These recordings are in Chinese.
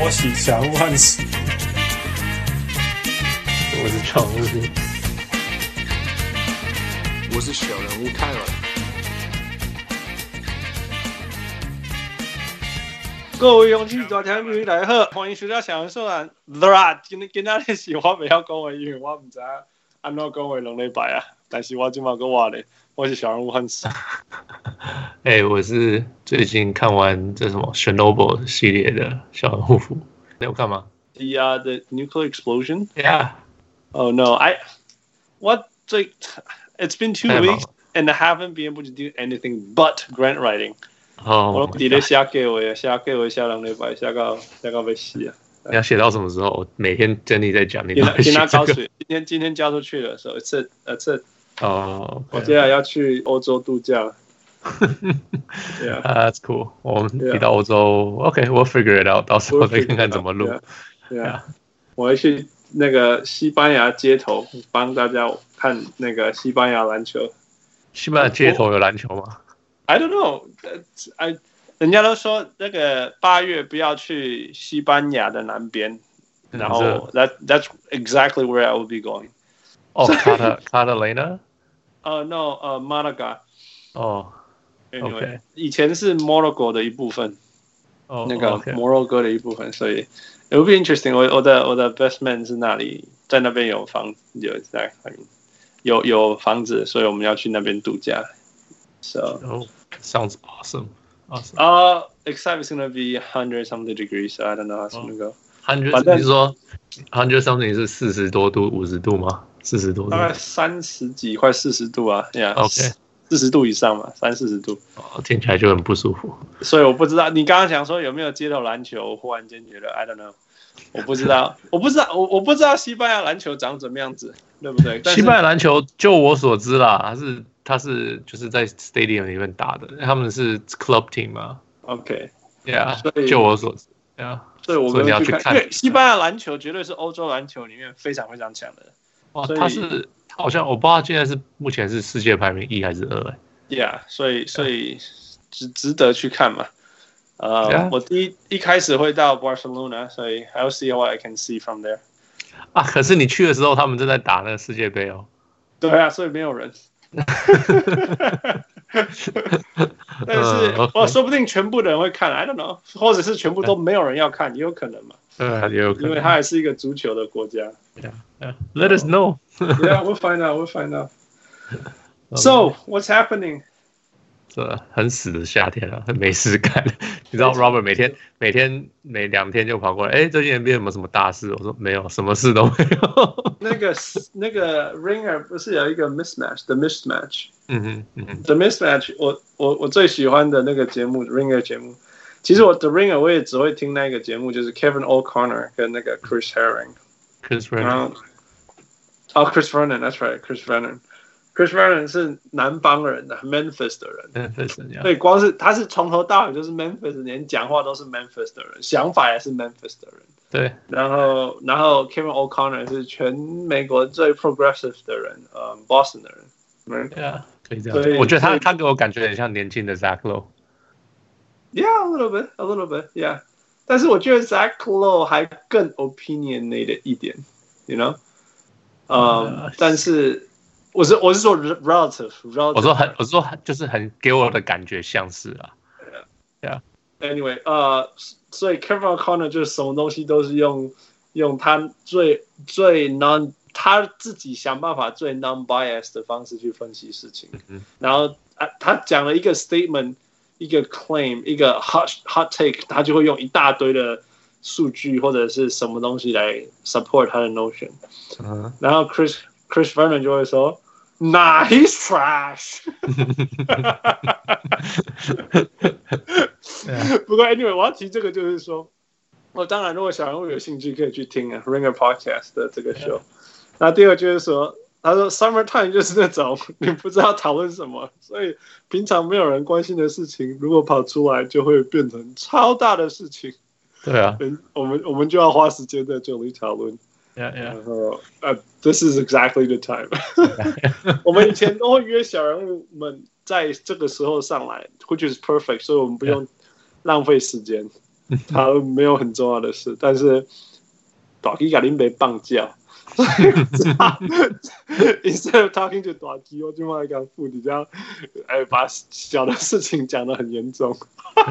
波喜小人物汉斯，我是常务，我是小人物泰尔。各位勇气大听众大家好，欢迎收听小人说案。The 今天今天你喜欢不要讲话，因为我唔知安怎讲话两礼拜啊。但是我今晚跟我咧，我是小人物汉斯。哎、欸，我是最近看完这什么 Chernobyl 系列的小人物，你有看吗？The uh, the nuclear explosion. Yeah. Oh no, I what like it's been two weeks and I haven't been able to do anything but grant writing. 哦，我底咧写给我，写给我写两礼拜，写到写到要死啊！你要写到什么时候？每天跟你在讲，你今天交出，今天今天交出去了，所以这呃这 哦，我接下来要去欧洲度假。yeah, that's cool. 我们提到欧洲，OK，we'll figure it out。到时候再看看怎么录。Yeah，我要去那个西班牙街头帮大家看那个西班牙篮球。西班牙街头有篮球吗？I don't know. I 人家都说那个八月不要去西班牙的南边，然后 that that's exactly where I will be going. 哦，卡特卡特雷纳？呃，no，呃，马拉加。哦。Anyway, Okay. 以前是摩洛哥的一部分，oh, 那个摩洛哥的一部分，okay. 所以 it will be interesting 我。我我的我的 best man 是那里，在那边有房有在有有房子，所以我们要去那边度假。So oh, sounds awesome. Awesome. Uh, excited is gonna be hundred something degrees. So I don't know how it's gonna go. Hundred 你说 hundred something 是四十多度、五十度吗？ 四十度？大概三十几，快四十度啊！Yeah. OK. 四十度以上嘛，三四十度，哦，听起来就很不舒服。所以我不知道你刚刚讲说有没有街头篮球，我忽然间觉得 I don't know，我不知道，我不知道，我我不知道西班牙篮球长怎么样子，对不对？西班牙篮球就我所知啦，它是它是就是在 stadium 里面打的，他们是 club team 嘛。OK，Yeah，、就我所知，Yeah，所以我们要去看，西班牙篮球绝对是欧洲篮球里面非常非常强的。哇，他是。好像我不知道现在是目前是世界排名一还是二哎。Yeah，所以所以值值得去看嘛。呃、uh, yeah.，我第一一开始会到 Barcelona，所以 I'll see what I can see from there。啊，可是你去的时候，他们正在打那个世界杯哦。对啊，所以没有人。但是，我说不定全部的人会看，I don't know，或者是全部都没有人要看，也有可能嘛。嗯，也有可能，因为它还是一个足球的国家。Yeah, yeah. Let us know. Yeah, we'll find out. We'll find out. So, what's happening? 这很死的夏天啊，没事干。你知道，Robert 每天每天每两天就跑过来，哎，最近 NBA 有没有什么大事？我说没有，什么事都没有。那个那个 Ringer 不是有一个 mismatch，the mismatch。嗯哼嗯哼，the mismatch 我。我我我最喜欢的那个节目 Ringer 节目，其实我 The Ringer 我也只会听那个节目，就是 Kevin O'Connor 跟那个 Chris Herring。Chris Vernon。 哦，Chris Vernon，that's right，Chris Vernon。Chris Vernon 是南方人的 Memphis 的人，Memphis 对，光是他是从头到尾就是 Memphis，连讲话都是 Memphis 的人，想法也是 Memphis 的人。对，然后然后 Kevin O'Connor 是全美国最 progressive 的人，呃，Boston 的人。对啊，可以这样。我觉得他他给我感觉很像年轻的 Zach Lowe。Yeah，a little bit，a little bit，yeah。但是我觉得 Zach Lowe 还更 opinionated 一点，you know。 嗯，但是。我是我是说 relative relative，我说很我说就是很给我的感觉像是啊，yeah。Anyway 呃、uh,，所以 Kevin O'Connor 就是什么东西都是用用他最最 non 他自己想办法最 non bias 的方式去分析事情，嗯、然后啊他讲了一个 statement 一个 claim 一个 hot hot take，他就会用一大堆的数据或者是什么东西来 support 他的 notion，嗯、uh 然后 Chris。Chris Vernon 就会说，Nah, he's trash。不过 Anyway，我要提这个就是说，我当然如果小人物有兴趣可以去听啊，Ringer Podcast 的这个 show。那第二个就是说，他说 Summertime 就是那种 你不知道讨论什么，所以平常没有人关心的事情，如果跑出来就会变成超大的事情。对啊，我们我们就要花时间在这里讨论。Yeah, yeah. 然后呃、uh,，This is exactly the time 我们以前都会约小人物们在这个时候上来，which is perfect，所以我们不用浪费时间。他没有很重要的事，但是大吉卡林被绑架。Instead of talking to 大吉，我就骂一个妇女，这样哎，把小的事情讲得很严重。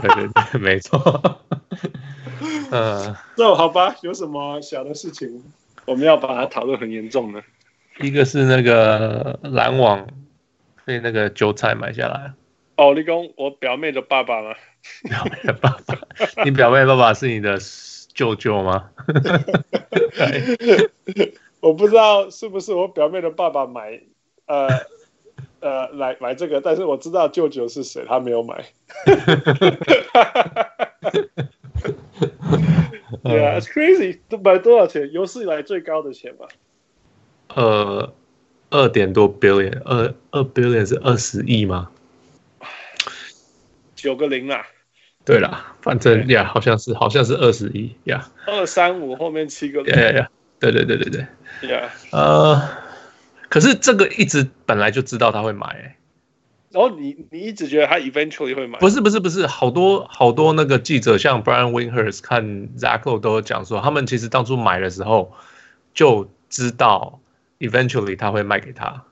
对对对，没错。呃，那好吧，有什么小的事情我们要把它讨论很严重呢？一个是那个篮网被那个韭菜买下来。哦，你讲我表妹的爸爸吗？表妹的爸爸，你表妹的爸爸是你的舅舅吗？我不知道是不是我表妹的爸爸买，呃呃，来买这个，但是我知道舅舅是谁，他没有买。Yeah, it's crazy，都买多少钱？有史以来最高的钱吧？呃，二点多 billion，二二 billion 是二十亿吗？九个零啊？对啦，反正呀，好像是，好像是二十亿呀。二三五后面七个零。呀呀，对对对对对。呀，呃，可是这个一直本来就知道他会买，欸，然后你你一直觉得他 eventually 会买？不是不是不是，好多好多那个记者，像 Brian Windhorst 看 Zach Lowe 都有讲说，他们其实当初买的时候就知道 eventually 他会卖给他。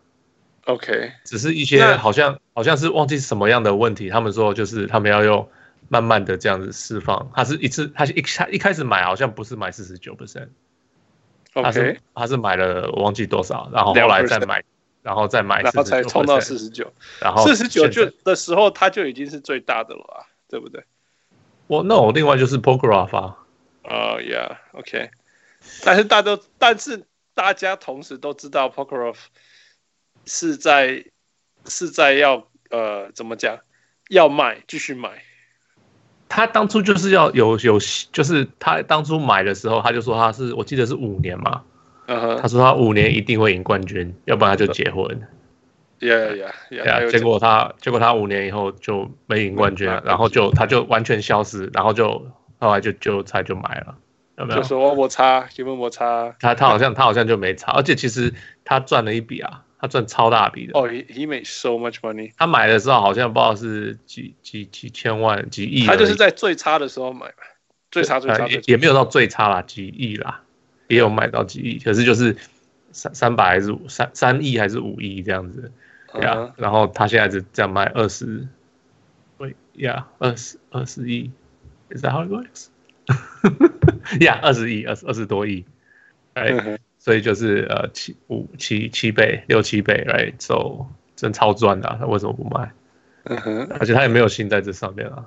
OK，只是一些好像好像是忘记什么样的问题，他们说就是他们要用慢慢的这样子释放。他是一次，他一他一开始买好像不是买四十九 percent，他是他是买了我忘记多少，然后后来再买，然后再买，然后才冲到四十九，然后四十九就的时候他就已经是最大的了啊，对不对？我那我另外就是 Prokhorov 啊，哦，Yeah，OK，但是大家但是大家同时都知道 Prokhorov。是在是在要呃怎么讲？要卖继续买。他当初就是要有有，就是他当初买的时候，他就说他是我记得是五年嘛。嗯哼。他说他五年一定会赢冠军，要不然他就结婚。Yeah yeah yeah。结果他结果他五年以后就没赢冠军，然后就他就完全消失，然后就后来就就才就买了，有没有？就说我差，有没有摩擦？他他好像他好像就没差，而且其实他赚了一笔啊。他赚超大笔的哦、oh,，he he made so much money。他买的时候好像不知道是几几几千万、几亿。他就是在最差的时候买吧，最差最差，也也没有到最差啦，几亿啦，也有买到几亿，可是就是三三百还是五三三亿还是五亿这样子，呀、uh huh.，然后他现在是这样卖二十，喂呀，二十二十亿，Is that how it works？呀，二十亿，二十二十多亿，哎、right? uh。所以就是呃七五七七倍六七倍，right？so, 真超赚的、他为什么不卖？而且他也没有心在这上面啊。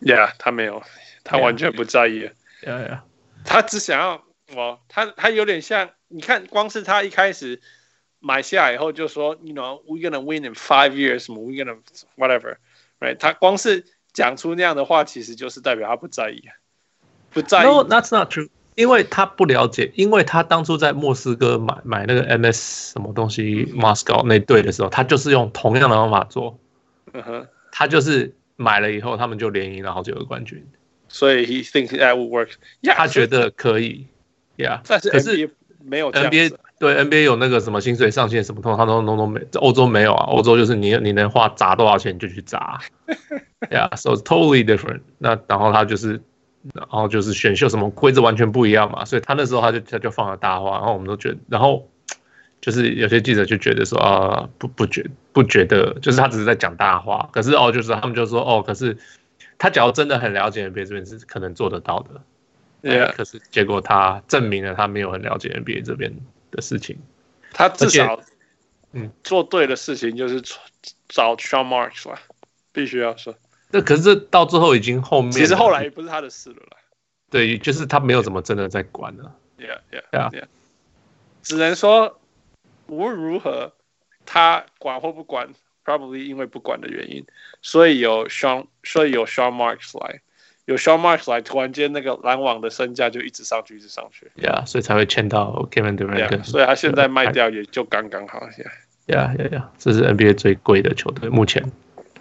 Yeah，他没有，他完全不在意。Yeah，, yeah, 他只想要我，他他有点像，你看，光是他一开始买下来以后就说，you know，we're gonna win in five years，什么，we're gonna whatever，right？他光是讲出那样的话，其实就是代表他不在意，不在意。No，that's not true。因为他不了解，因为他当初在莫斯科买买那个 MS 什么东西 Moscow 那队的时候，他就是用同样的方法做。嗯哼，他就是买了以后，他们就连赢了好几个冠军。所以 he thinks that would work。他觉得可以，Yeah。但是可是没有 NBA 对 NBA 有那个什么薪水上限什么通，他都都都没。欧洲没有啊，欧洲就是你你能花砸多少钱你就去砸。Yeah，so it's totally different。那然后他就是。然后就是选秀什么规则完全不一样嘛，所以他那时候他就他就放了大话，然后我们都觉得，然后就是有些记者就觉得说啊，不不觉不觉得，就是他只是在讲大话，可是哦，就是他们就说哦，可是他假如真的很了解 NBA 这边是可能做得到的，对啊，可是结果他证明了他没有很了解 NBA 这边的事情，他至少嗯。做对的事情就是找 Sean Marks 了，必须要说。那可是这到最后已经后面，其实后来也不是他的事了啦。对，就是他没有怎么真的在管了。Yeah, yeah, yeah. 只能说无论如何，他管或不管，probably 因为不管的原因，所以有 Sean，所以有 Sean Marks 来，有 Sean Marks 来，突然间那个篮网的身价就一直上去，一直上去。Yeah，所以才会签到 Kevin Durant。所以他现在卖掉也就刚刚好。Yeah, yeah, yeah. 这是 NBA 最贵的球队，目前。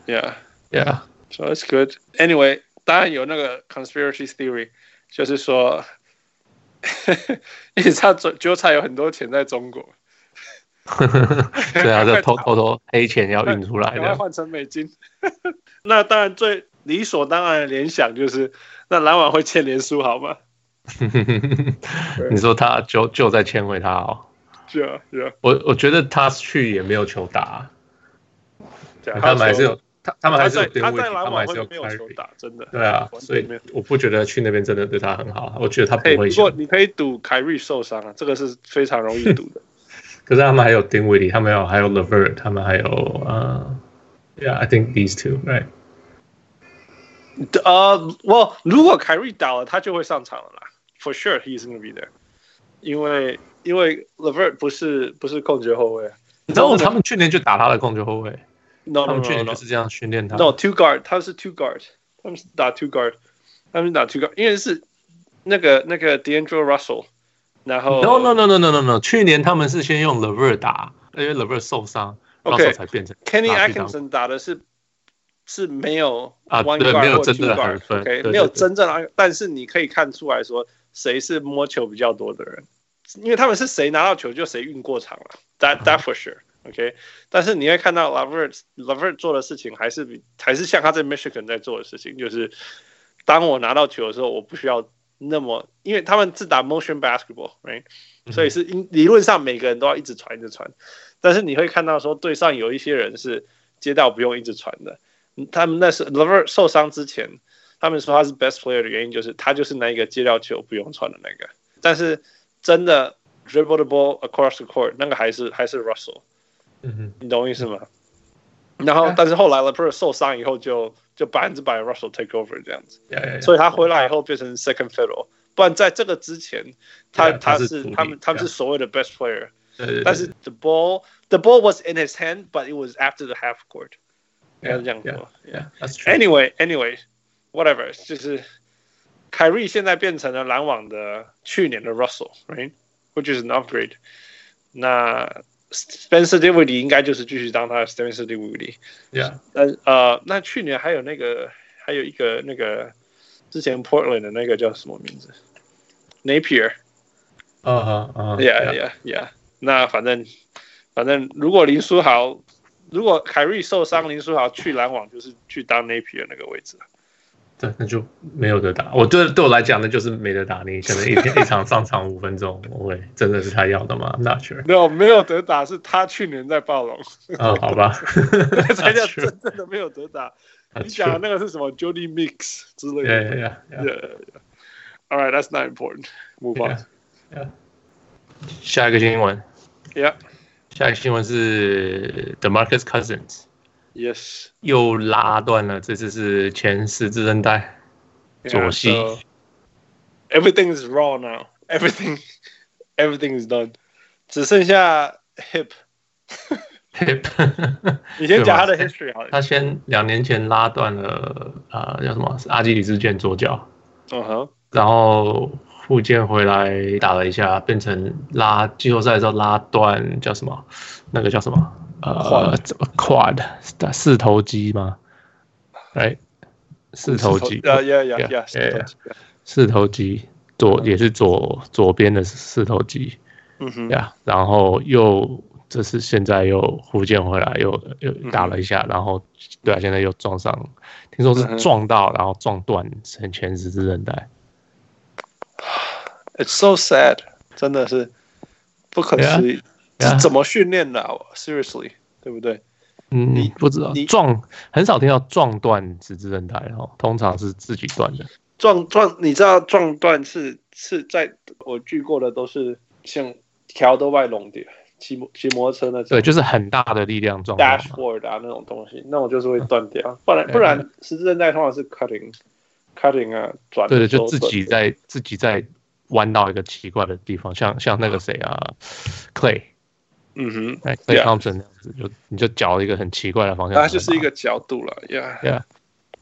Yeah, yeah. So that's good. Anyway，当然有那个 conspiracy theory，就是说，你知道韭菜有很多钱在中国，对啊，就偷偷偷黑钱要运出来的，要换成美金。那当然最理所当然的联想就是，那篮网会签连输好吗？你说他就就在签回他哦？是啊，是啊。我我觉得他去也没有球打，对他们还是有他他们还是有他在篮网会没有球打，真的。对啊，所以我不觉得去那边真的对他很好。我觉得他不会。不过你可以赌凯瑞受伤啊，这个是非常容易赌的。可是他们还有丁威迪，他们有还有 LeVert，他们还有呃、uh,，Yeah，I think these two，right？呃，我如果凯瑞倒了，他就会上场了啦，For sure he is gonna be there。因为因为 LeVert 不是不是控球后卫，你知道他们去年就打他的控球后卫，no, no, no, no, no. 他们去年就是这样训练他。No，two guard，他是 two guard，他们是打 two guard，他们是打 two guard，因为是那个那个 D'Angelo Russell。然后 no no no no no no no，去年他们是先用 LeVert 打，因为 LeVert 受伤，OK 才变成 Kenny Atkinson 打的是是没有啊，对，没有真正的得分，OK，没有真正的，但是你可以看出来说谁是摸球比较多的人，因为他们是谁拿到球就谁运过场了，that that for sure，OK，但是你会看到 Lavert Lavert 做的事情还是比还是像他在 Michigan 在做的事情，就是当我拿到球的时候，我不需要。那么，因为他们是打 motion basketball，right？、嗯、所以是理论上每个人都要一直传一直传，但是你会看到说队上有一些人是接到不用一直传的。他们那是 Lavert 受伤之前，他们说他是 best player 的原因就是他就是那一个接到球不用传的那个。但是真的 dribble the ball across the court 那个还是还是 Russell，嗯哼，你懂我意思吗？嗯、然后但是后来 LeVert 受伤以后就。就百分之百 Russell take over 这样子，yeah, yeah, yeah. 所以他回来以后变成 second fiddle。不然在这个之前，他 yeah, 他是他们他们是所谓的 best player。对对对。但是 the ball the ball was in his hand, but it was after the half court。应该是这样说。Yeah, that's true. Anyway, anyway, whatever，就是凯瑞现在变成了篮网的去年的 Russell，right？Which is an upgrade。那 Spencer Dinwiddie 应该就是继续当他的 Spencer Dinwiddie，Yeah，但呃，那去年还有那个，还有一个那个之前 Portland 的那个叫什么名字？Napier，啊哈啊，Yeah，Yeah，Yeah，那反正反正如果林书豪，如果凯瑞受伤，林书豪去篮网就是去当 Napier 那个位置。对，那就没有得打。我对对我来讲，那就是没得打。你可能一天一场上场五分钟，我会真的是他要的吗？Not sure。没有没有得打，是他去年在暴龙。哦，好吧，才叫真正的没有得打。你讲的那个是什么？Jody Meeks 之类的。Yeah, yeah, yeah. All right, that's not important. Move on. Yeah. 下一个新闻。Yeah. 下一个新闻是 The Marcus Cousins。Yes，又拉断了，这次是前十字韧带左膝。Everything is raw now. Everything, everything is done. 只剩下 hip. hip. 你先讲他的 history 好了。他先两年前拉断了啊、呃，叫什么？阿基里斯腱左脚。嗯哼。然后复健回来打了一下，变成拉季后赛的时候拉断，叫什么？那个叫什么？呃，quad。打四头肌吗？哎，四头肌，呀呀呀呀，四头肌。左也是左左边的四头肌，嗯哼，呀，然后又这是现在又复健回来，又又打了一下，然后对啊，现在又撞上，听说是撞到，然后撞断成前十字韧带。It's so sad，真的是不可思议。是怎么训练的？Seriously，对不对？嗯，你不知道你撞很少听到撞断十字韧带哦，通常是自己断的。撞撞，你知道撞断是是在我锯过的都是像条都外隆的，骑骑摩托车那种。对，就是很大的力量撞。Dashboard 啊，那种东西，那种就是会断掉。不然不然，十字韧带通常是 cutting cutting 啊，转。对对，就自己在自己在弯到一个奇怪的地方，像像那个谁啊，Clay。嗯哼，哎，Klay Thompson 那样子，就你就搅一个很奇怪的方向，它就是一个角度了，Yeah，Yeah。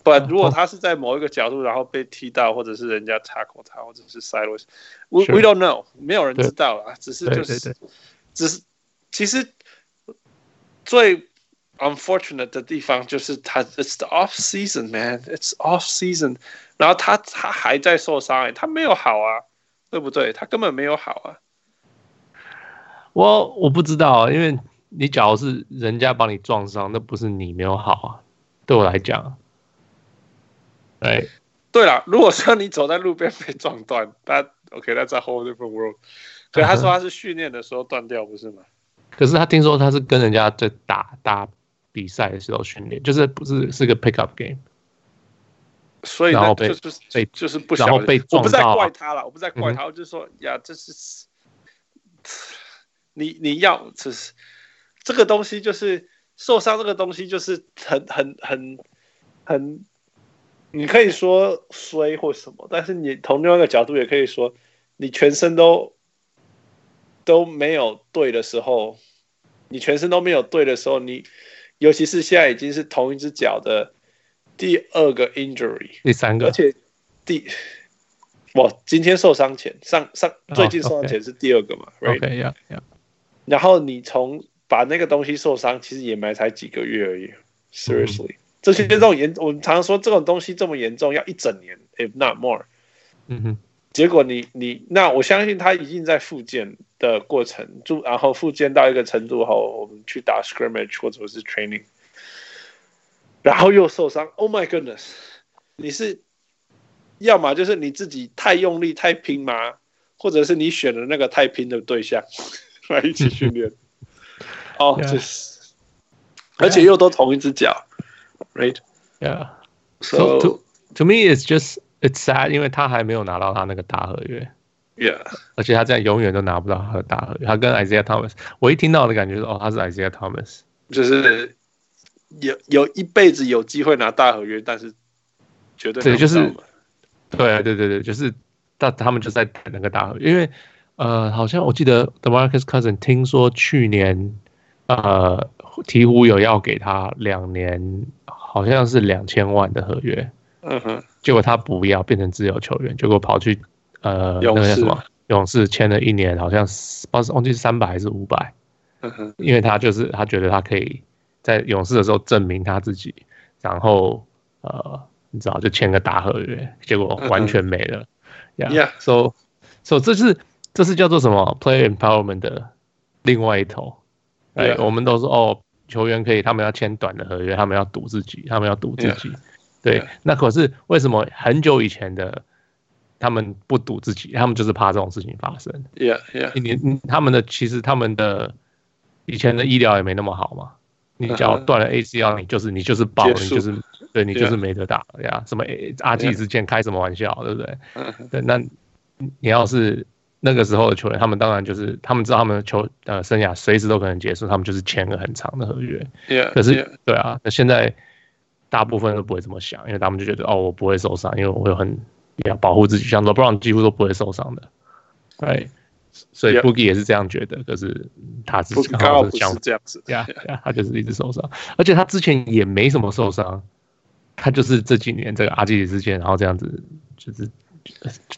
不然如果他是在某一个角度，然后被踢到，或者是人家 tackle 他，或者是 sideways，we we don't know，没有人知道啊，只是就是，只是其实最 unfortunate 的地方就是他，It's the off season man，It's off season，然后他他还在受伤，哎，他没有好啊，对不对？他根本没有好啊。我我不知道，因为你假如是人家把你撞伤，那不是你没有好啊。对我来讲，哎，对了，如果说你走在路边被撞断，他 OK，that's a whole different world。对，他说他是训练的时候断掉，不是吗？可是他听说他是跟人家在打打比赛的时候训练，就是不是是个 pickup game。所以呢，就是被就是不想，被我不再怪他了，我不再怪他，我就说呀，这是你你要只是这个东西，就是受伤这个东西，就是很很很很，你可以说衰或什么，但是你从另外一个角度也可以说，你全身都都没有对的时候，你全身都没有对的时候，你尤其是现在已经是同一只脚的。第二个 injury，第三个，而且第，我今天受伤前，上上最近受伤前是第二个嘛，right？然后你从把那个东西受伤，其实也没才几个月而已，seriously，这些这种严，我们常常说这种东西这么严重，要一整年，if not more。嗯哼，结果你你那我相信他已经在复健的过程，就然后复健到一个程度后，我们去打 scrimmage 或者是 training。然后又受伤，Oh my goodness！你是要么就是你自己太用力太拼吗？或者是你选的那个太拼的对象 来一起训练？哦，就是，而且又都同一只脚，right？Yeah，so to to, to me it's just it's sad，因为他还没有拿到他那个大合约，Yeah，而且他这样永远都拿不到他的大合约。他跟 Isaiah Thomas，我一听到的感觉是哦，他是 Isaiah Thomas，就是。有有一辈子有机会拿大合约，但是绝对对，就是对对对对，就是他他们就在等那个大合约，因为呃，好像我记得 DeMarcus Cousins 听说去年呃鹈鹕有要给他两年，好像是两千万的合约，嗯哼，结果他不要变成自由球员，结果跑去呃那个叫什么？勇士。签了一年，好像不知道忘记是三百还是五百，嗯哼，因为他就是他觉得他可以。在勇士的时候证明他自己，然后呃，你知道就签个大合约，结果完全没了。Yeah，so so 这是这是叫做什么 Player Empowerment 的另外一头。哎，Yeah. 我们都说哦，球员可以，他们要签短的合约，他们要赌自己，他们要赌自己。Yeah. 对，Yeah. 那可是为什么很久以前的他们不赌自己？他们就是怕这种事情发生。Yeah，Yeah，你他们的其实他们的以前的医疗也没那么好嘛。你脚断了 ACL，你就是你就是爆，你就是对你就是没得打了呀。什么阿基里斯腱开什么玩笑，对不对？对，那你要是那个时候的球员，他们当然就是他们知道他们的球呃生涯随时都可能结束，他们就是签个很长的合约。可是对啊，那现在大部分都不会这么想，因为他们就觉得哦，我不会受伤，因为我会很要保护自己，像 LeBron 几乎都不会受伤的。对。所以 Boogie 也是这样觉得，可是他自己刚好是这样子，呀呀，他就是一直受伤，而且他之前也没什么受伤，他就是这几年这个阿基里事件，然后这样子就是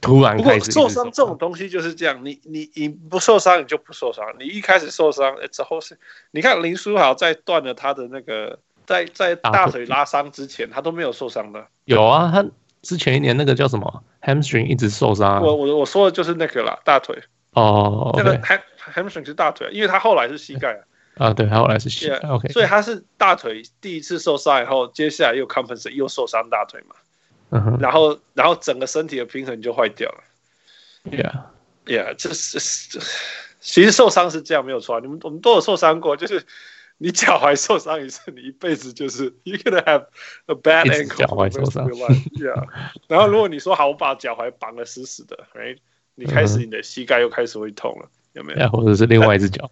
突然开始受伤。这种东西就是这样，你你你不受伤你就不受伤，你一开始受伤之后是，你看林书豪在断了他的那个在在大腿拉伤之前，他都没有受伤的。有啊，他之前一年那个叫什么 hamstring 一直受伤。我我我说的就是那个啦，大腿。哦，那个 ham hamstring 是大腿，因为他后来是膝盖啊。啊，对，他后来是膝盖。OK，所以他是大腿第一次受伤以后，接下来又 compensate 又受伤大腿嘛。然后，然后整个身体的平衡就坏掉了。Yeah，Yeah，这是其实受伤是这样没有错。你们我们都有受伤过，就是 你脚踝受伤一次，你一辈子就是 you gonna have a bad ankle。脚踝受伤。Yeah，然后如果你说好，我把脚踝绑得死死的，right？你开始，你的膝盖又开始会痛了，有没有？或者是另外一只脚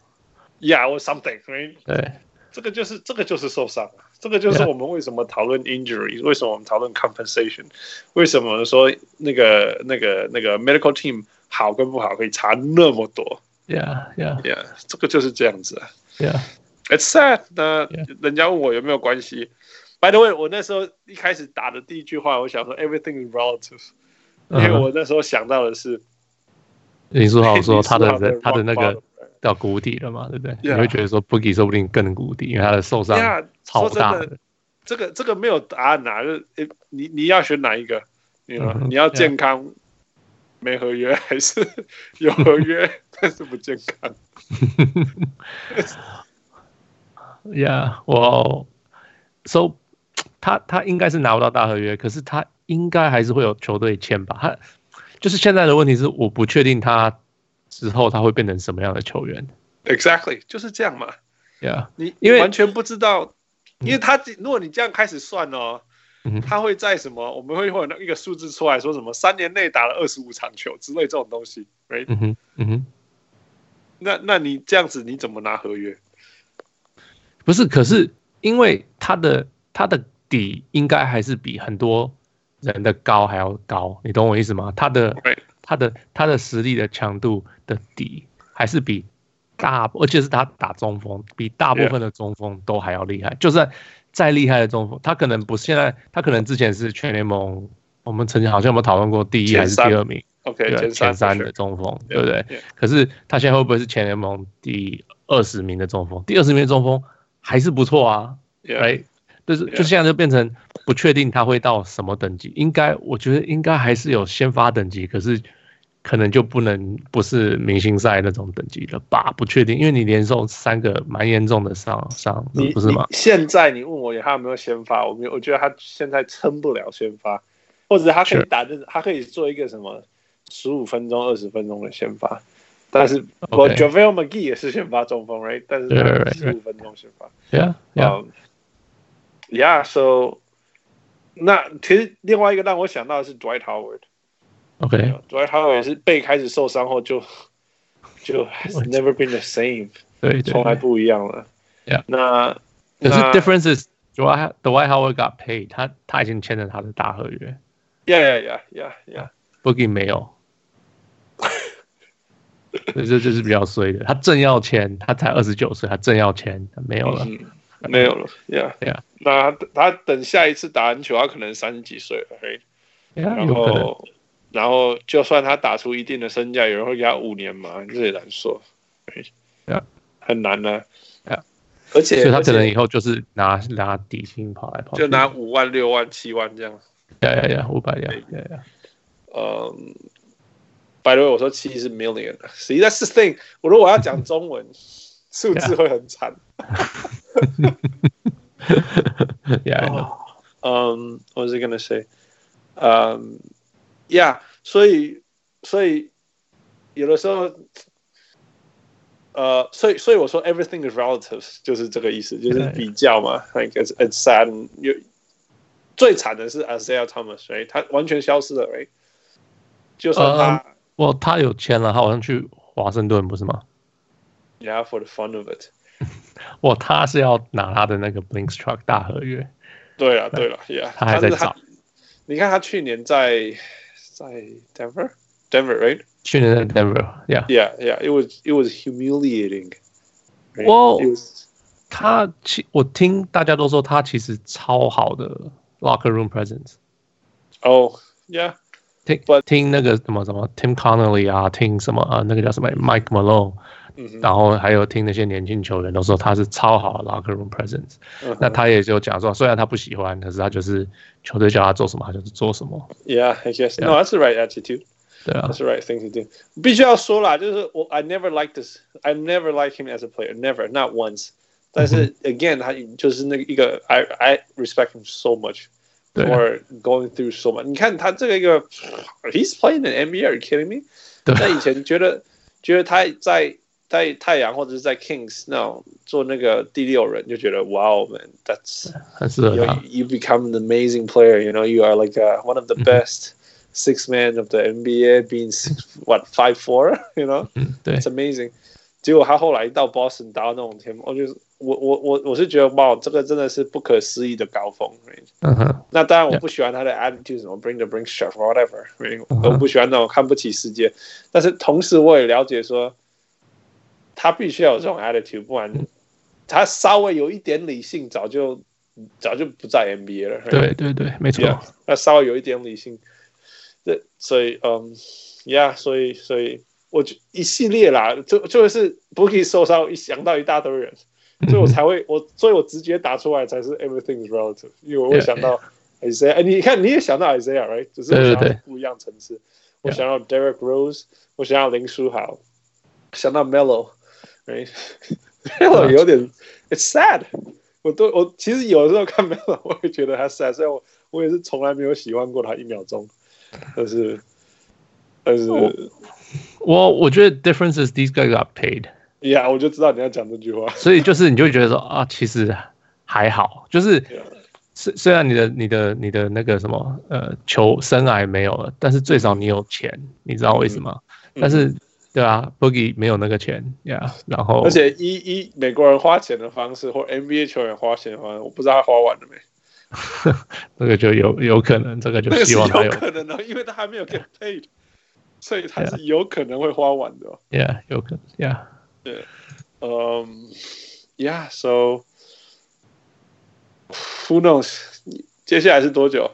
？Yeah，or something。对，这个就是这个就是受伤，这个就是我们为什么讨论 injury，为什么我们讨论 compensation，为什么说那个那个那个 medical team 好跟不好可以差那么多？Yeah，Yeah，Yeah，这个就是这样子啊。Yeah，It's sad。那人家问我有没有关系？By the way，我那时候一开始打的第一句话，我想说 everything is relative，因为我那时候想到的是。林书豪说 他的人他的那个到谷底了嘛，对不对？你会觉得说 Boogie 说不定更谷底，因为他的受伤超大的。这个这个没有答案呐，就是你你要选哪一个？你你要健康没合约，还是有合约 但是不健康？Yeah，我 so 他他应该是拿不到大合约，可是他应该还是会有球队签吧。他就是现在的问题是，我不确定他之后他会变成什么样的球员。Exactly，就是这样嘛。Yeah，你因为完全不知道，因为他如果你这样开始算哦，嗯，他会在什么？我们会会有一个数字出来说什么？三年内打了二十五场球之类这种东西，right？嗯哼，嗯哼。那那你这样子你怎么拿合约？不是，可是因为他的他的底应该还是比很多人的高还要高，你懂我意思吗？他的他的他的实力的强度的底还是比大，而且是他打中锋，比大部分的中锋都还要厉害。就算再厉害的中锋，他可能不现在，他可能之前是全联盟，我们曾经好像有没有讨论过第一还是第二名？OK，对，前三的中锋，对不对？可是他现在会不会是全联盟第二十名的中锋？第二十名的中锋还是不错啊，哎，就是就现在就变成不确定他会到什么等级。应该我觉得应该还是有先发等级，可是可能就不能不是明星赛那种等级了吧？不确定，因为你连受三个蛮严重的伤伤，不是吗？现在你问我他有没有先发，我没有，我觉得他现在撑不了先发，或者他可以打这，他可以做一个什么？十五分钟、二十分钟的先发，但是我 JaVale McGee 也是先发中锋，right？但是十五分钟先发，Yeah，Yeah，Yeah，So，那其实另外一个让我想到的是 Dwight Howard，OK，Dwight Howard 也是背开始受伤后就就 has never been the same，对，从来不一样了。Yeah，那可是 difference is Dwight Dwight Howard got paid，他他已经签了他的大合约。Yeah，Yeah，Yeah，Yeah，Yeah，Boogie 没有。这这就是比较衰的，他正要签，他才二十九岁，他正要签，没有了，嗯、没有了，Yeah，Yeah，、yeah. 那他，他等下一次打篮球，他可能三十几岁了，yeah, 然后，然后就算他打出一定的身价，有人会给他五年嘛？这也难说，Yeah. 很难呢，Yeah. 而且，所以他可能以后就是拿拿底薪跑来跑去，就拿五万、六万、七万这样，Yeah，Yeah，五百两，Yeah，Yeah，嗯。By the way，我说七是 million，实际上是 thing。我如果我要讲中文，数字会很惨。Yeah，嗯，what was I gonna say？嗯，Yeah，所以，所以有的时候，呃，所以，所以我说 everything is relative，就是这个意思，就是比较嘛。Like it's it's sad。有最惨的是 Isaiah Thomas，right？他完全消失了，right？就算他。我他有签了，他好像去华盛顿，不是吗？Yeah, for the fun of it。我他是要拿他的那个 Blinkstruck 大合约。对啊，对了，Yeah，他还在找。你看他去年在 在 Denver，Denver，right？去年在 Denver，Yeah，Yeah，Yeah，It was it was humiliating。我他其我听大家都说他其实超好的 locker room presence。哦，Yeah。听听那个什么什么 Tim Connelly 啊，听什么啊，那个叫什么 Mike Malone，、 嗯、然后还有听那些年轻球员都说他是超好的 locker room presence、嗯。那他也就讲说，虽然他不喜欢，可是他就是球队叫他做什么，他就是做什么。Yeah, I guess. No, that's the right attitude. 对啊，That's the right thing to do. 必须要说啦，就是我 I never liked this. I never liked him as a player. Never, not once. 但是、嗯、again，他就是那个一个 I I respect him so much. or going through so much，你看他这个一个，he's playing in NBA，are you kidding me？在以前觉得觉得他在 在太阳或者是在 Kings 那种做那个第六人，就觉得 Wow man，that's 很适合他。You, you become an amazing player，you know you are like a, one of the best six men of the NBA，being what five four，you know，对，it's amazing。结果他后来到 Boston 达到那种天，我就是。我我我我是觉得哇，这个真的是不可思议的高峰。嗯哼，那当然我不喜欢他的 attitude，什么 bring the bring shot whatever，我不喜欢那种看不起世界。但是同时我也了解说， 他必须要有这种 attitude，不然他稍微有一点理性，早就早就不在 NBA 了。对对对，没错。那稍微有一点理性，这所以嗯，yeah，所以所以我就一系列啦，就就是 Bookie 受伤，一想到一大堆人。所以我才会我，所以我直接答出来才是 everything is relative，因为我会想到 Isaiah，哎，你看你也想到 Isaiah，right？只是我想到不一样层次。我想到 Derrick Rose，我想到林书豪，想到 Melo，right？Melo 有点，it's sad。我都我其实有的时候看 Melo，我会觉得他 sad，所以我我也是从来没有喜欢过他一秒钟，但是但是我我我觉得 difference is these guys got paid。Yeah，，我就知道你要讲这句话，所以就是你就会觉得说啊，其实还好，就是虽虽然你的你的你的那个什么呃球生涯没有了，但是最少你有钱，你知道为什么？嗯、但是对啊，Boogie 没有那个钱呀，yeah, 然后而且一一美国人花钱的方式，或 NBA 球员花钱的方式，我不知道他花完了没。这个就有有可能，这个就希望他有，有可能的，因为他还没有 get paid，所以他是有可能会花完的。Yeah，有可能，Yeah。对，嗯，Yeah，so who knows？接下来是多久？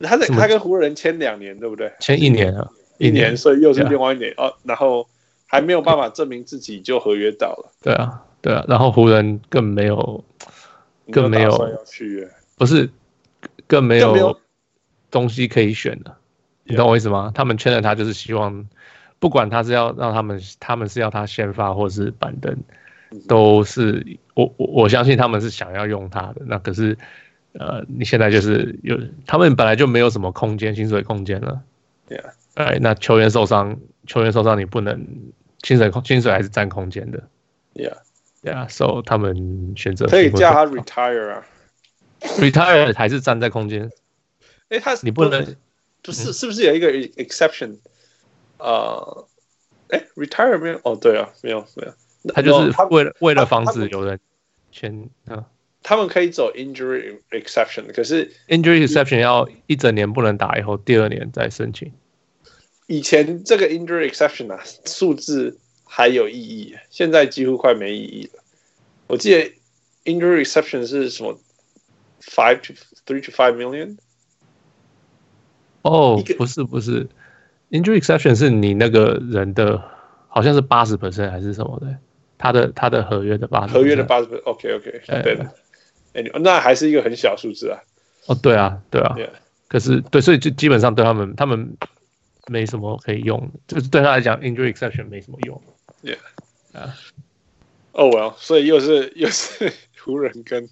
他在他跟湖人签两年，对不对？签一年啊，一年，所以又是另外一年哦。然后还没有办法证明自己就合约到了。对啊，对啊。然后湖人更没有，更没有要去，不是更没有东西可以选的。你懂我意思吗？他们签了他，就是希望。不管他是要让他们，他们是要他先发，或是板凳，都是我我我相信他们是想要用他的。那可是，呃，你现在就是有他们本来就没有什么空间，薪水空间了。对啊，哎，那球员受伤，球员受伤，你不能薪水空薪水还是占空间的。Yeah，Yeah，So 他们选择可以叫他 retire 啊，retire 还是站在空间。哎，他你不能不是是不是有一个 exception？呃，哎，retire 没有？哦，对啊，没有没有，他就是为了为了防止有人签啊，他们可以走 injury exception，可是 injury exception 要一整年不能打，以后第二年再申请。以前这个 injury exception 啊，数字还有意义，现在几乎快没意义了。我记得 injury exception 是什么？five to three to five million？哦，不是不是。Injury exception 是你那个人的，好像是八十 percent 还是什么的，他的他的合约的八十，合约的八十 percent，OK OK，对的，哎，那还是一个很小数字啊。哦，对啊，对啊，Yeah. 可是对，所以就基本上对他们，他们没什么可以用，就是对他来讲，injury exception 没什么用。Yeah，啊，哦，Well，所以又是又是湖人跟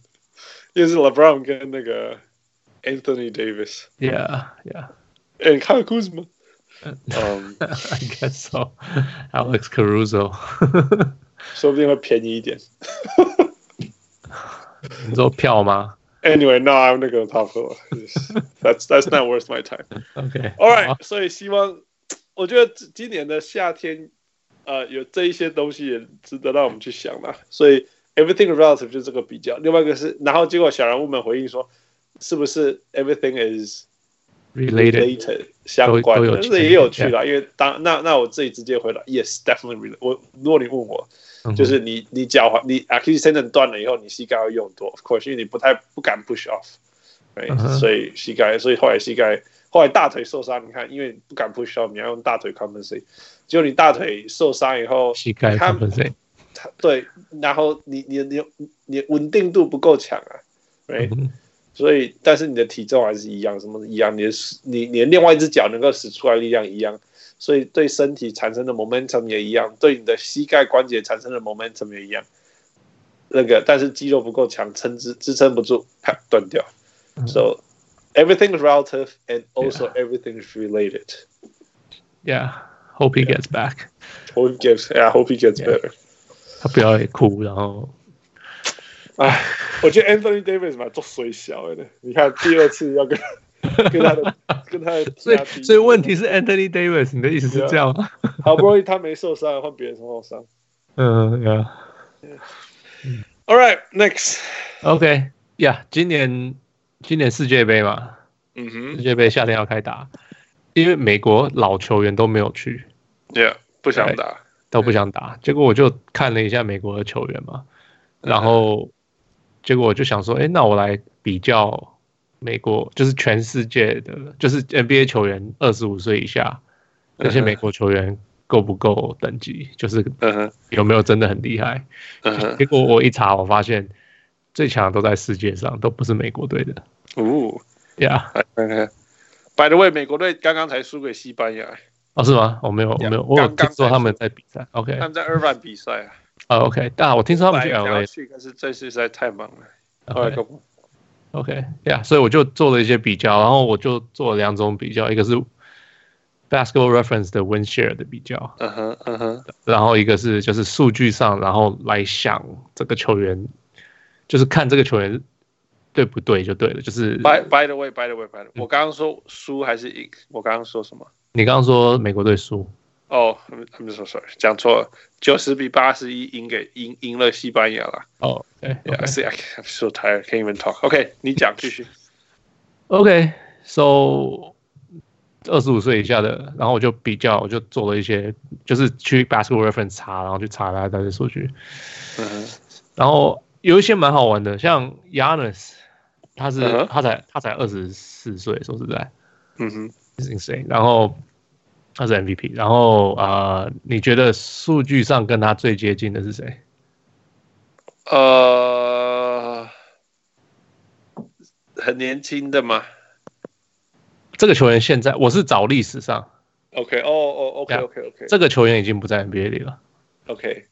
又是 LeBron 跟那个 Anthony Davis。Yeah，Yeah，And Kuzma. Um, I guess so，Alex Caruso，说不定会便宜一点。你说票吗？Anyway，no，I'm not gonna talk about it. That's that's not worth my time. OK，All right，所以希望，我觉得今年的夏天，呃，有这一些东西也值得让我们去想嘛。所以 everything relative 就是这个比较。另外一个是，然后结果小人物们回应说，是不是 everything is related 相关的，但是也有趣啦。因为当那那我自己直接回答，yes，definitely related。我如果你问我， 就是你你脚踝你 Achilles tendon 断了以后，你膝盖要用多？Of course，因为你不太不敢 push off，所以膝盖，所以后来膝盖后来大腿受伤，你看，因为不敢 push off，你要用大腿 compensate。结果你大腿受伤以后，膝盖 compensate，对，然后你你你你稳定度不够强啊，right？所以，但是你的体重还是一样，什么一样？你的你你的另外一只脚能够使出来力量一样，所以对身体产生的 momentum 也一样，对你的膝盖关节产生的 momentum 也一样。那个，但是肌肉不够强，撑支支撑不住，啪断掉。So everything is relative, and also everything is related. Yeah, hope he gets back. Hope he gets, yeah, hope he gets better. 他不要哭，然后。哎，我觉得 Anthony Davis 嘛做水小的，你看第二次要跟跟他的跟他的，所以所以问题是 Anthony Davis，你的意思是这样吗？好不容易他没受伤，换别人受伤。嗯，Yeah。All right, next. OK, yeah，今年今年世界杯嘛，嗯哼，世界杯夏天要开打，因为美国老球员都没有去，Yeah，不想打，都不想打。结果我就看了一下美国的球员嘛，然后。结果我就想说，哎，那我来比较美国，就是全世界的，就是 NBA 球员二十五岁以下那些美国球员够不够等级，就是有没有真的很厉害。结果我一查，我发现最强都在世界上，都不是美国队的。哦，Yeah，By the way，美国队刚刚才输给西班牙。哦，是吗？我没有，我没有，我有听说他们在比赛。OK，他们在二番比赛啊。啊，OK，但我听说他们去 LA，但是这次实在太忙了。OK，Yeah，所以我就做了一些比较，然后我就做了两种比较，一个是 Basketball Reference 的 Win Share 的比较，嗯哼嗯哼，然后一个是就是数据上，然后来想这个球员，就是看这个球员对不对就对了，就是 By By the way，By the way，By the way，我刚刚说输还是赢？我刚刚说什么？你刚刚说美国队输。哦、oh,，I'm so sorry，讲错了，九十比八十一赢给赢赢了西班牙了。哦，对，Yeah，see, I'm so tired, can't even talk. OK，你讲继续。OK，so 二十五岁以下的，然后我就比较，我就做了一些，就是去 Basketball Reference 查，然后去查他的数据。嗯哼。然后有一些蛮好玩的，像 Giannis，他是、uh. 他才他才二十四岁，说实在，嗯哼，是谁？然后。他是 MVP，然后呃，你觉得数据上跟他最接近的是谁？呃，很年轻的吗？这个球员现在我是找历史上。OK，哦哦，OK，OK，OK。Yeah, 这个球员已经不在 NBA 里了。OK，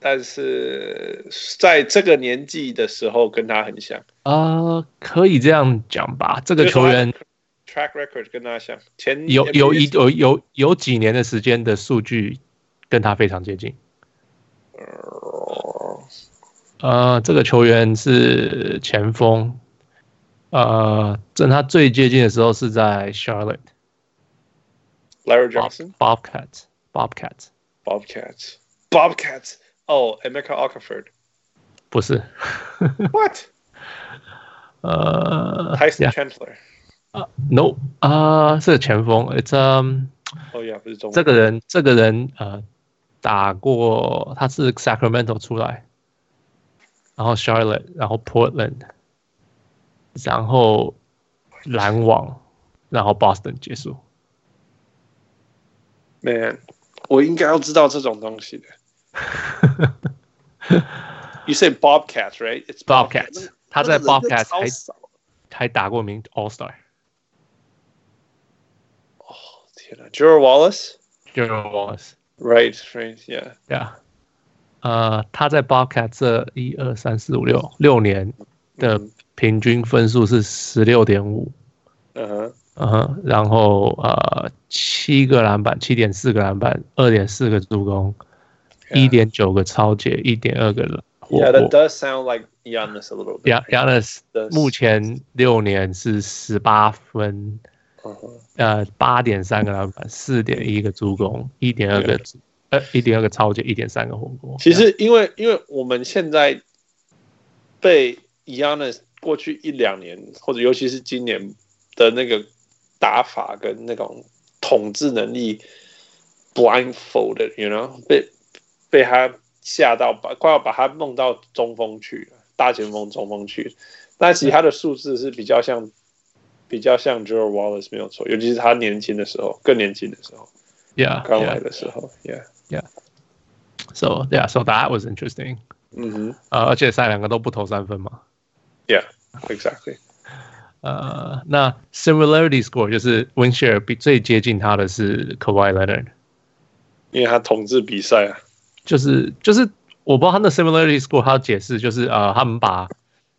但是在这个年纪的时候跟他很像。呃，可以这样讲吧。这个球员。Track record 跟他像，前有有一有有有几年的时间的数据跟他非常接近。呃，这个球员是前锋。呃，跟他最接近的时候是在 Charlotte。Larry Johnson。Bobcats。Bobcats。Bobcats。Bobcats。哦，Emeka Okafor。不是。What？呃。Tyson Chandler。啊、uh,，no，啊、uh,，是前锋，it's um，哦呀，不是中。这个人，这个人，呃，打过，他是 Sacramento 出来，然后 Charlotte，然后 Portland，然后篮网，然后 Boston 结束。Man，我应该要知道这种东西的。You say Bobcats, right? It's Bobcats。他在 Bobcats 还还打过名 All Star。Gerald Wallace，Gerald Wallace，right，right，yeah，yeah，、yeah. 呃，他在 Bobcat 这一二三四五六六年的平均分数是十六点五，嗯哼，嗯哼，然后呃七个篮板，七点四个篮板，二点四个助攻，一点九个抄截，一点二个火锅。Yeah, that does sound like Giannis a little bit. Yeah, Giannis 目前六年是十八分。 呃，八点三个篮板，四点一个助攻，一点二个，呃，一点二个抄截，一点三个火锅。其实，因为因为我们现在被 Giannis 过去一两年，或者尤其是今年的那个打法跟那种统治能力 blindfolded，you know，被被他吓到，把快要把他弄到中锋去了，大前锋中锋去。但其他的数字是比较像。比较像 Gerald Wallace 没有错，尤其是他年轻的时候，更年轻的时候，Yeah，刚来的时候，Yeah，Yeah，So Yeah，So that was interesting。嗯哼，呃，而且三两个都不投三分嘛，Yeah，Exactly。呃，那 Similarity Score 就是 Win Share 比最接近他的是 Kawhi Leonard，因为他统治比赛啊，就是就是我不知道他的 Similarity Score 他解释就是呃，他们把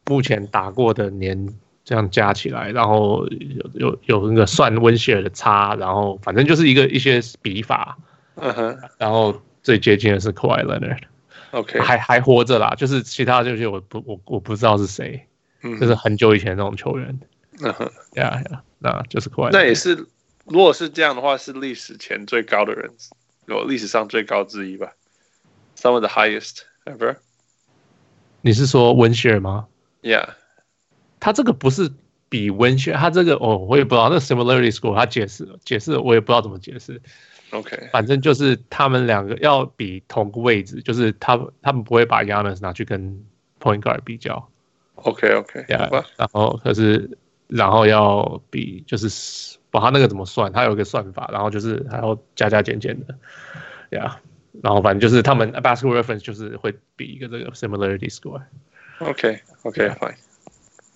目前打过的年。这样加起来，然后有有有那个算 win share 的差，然后反正就是一个一些比法，嗯哼，然后最接近的是 Leonard，OK，还还活着啦，就是其他这些我不我我不知道是谁，嗯，就是很久以前那种球员，嗯哼，呀呀，那就是 Kawhi，那也是，如果是这样的话，是历史前最高的人，有历史上最高之一吧，some of the highest ever，你是说 win share 吗？Yeah。他这个不是比 win share，他这个哦，我也不知道那 similarity score，他解释，解释，我也不知道怎么解释。OK，反正就是他们两个要比同个位置，就是他他们不会把 Giannis 拿去跟 point guard 比较。OK OK，yeah，然后可是然后要比就是把他那个怎么算，他有一个算法，然后就是还要加加减减的，Yeah，然后反正就是他们 basketball reference 就是会比一个这个 similarity score。OK OK，fine。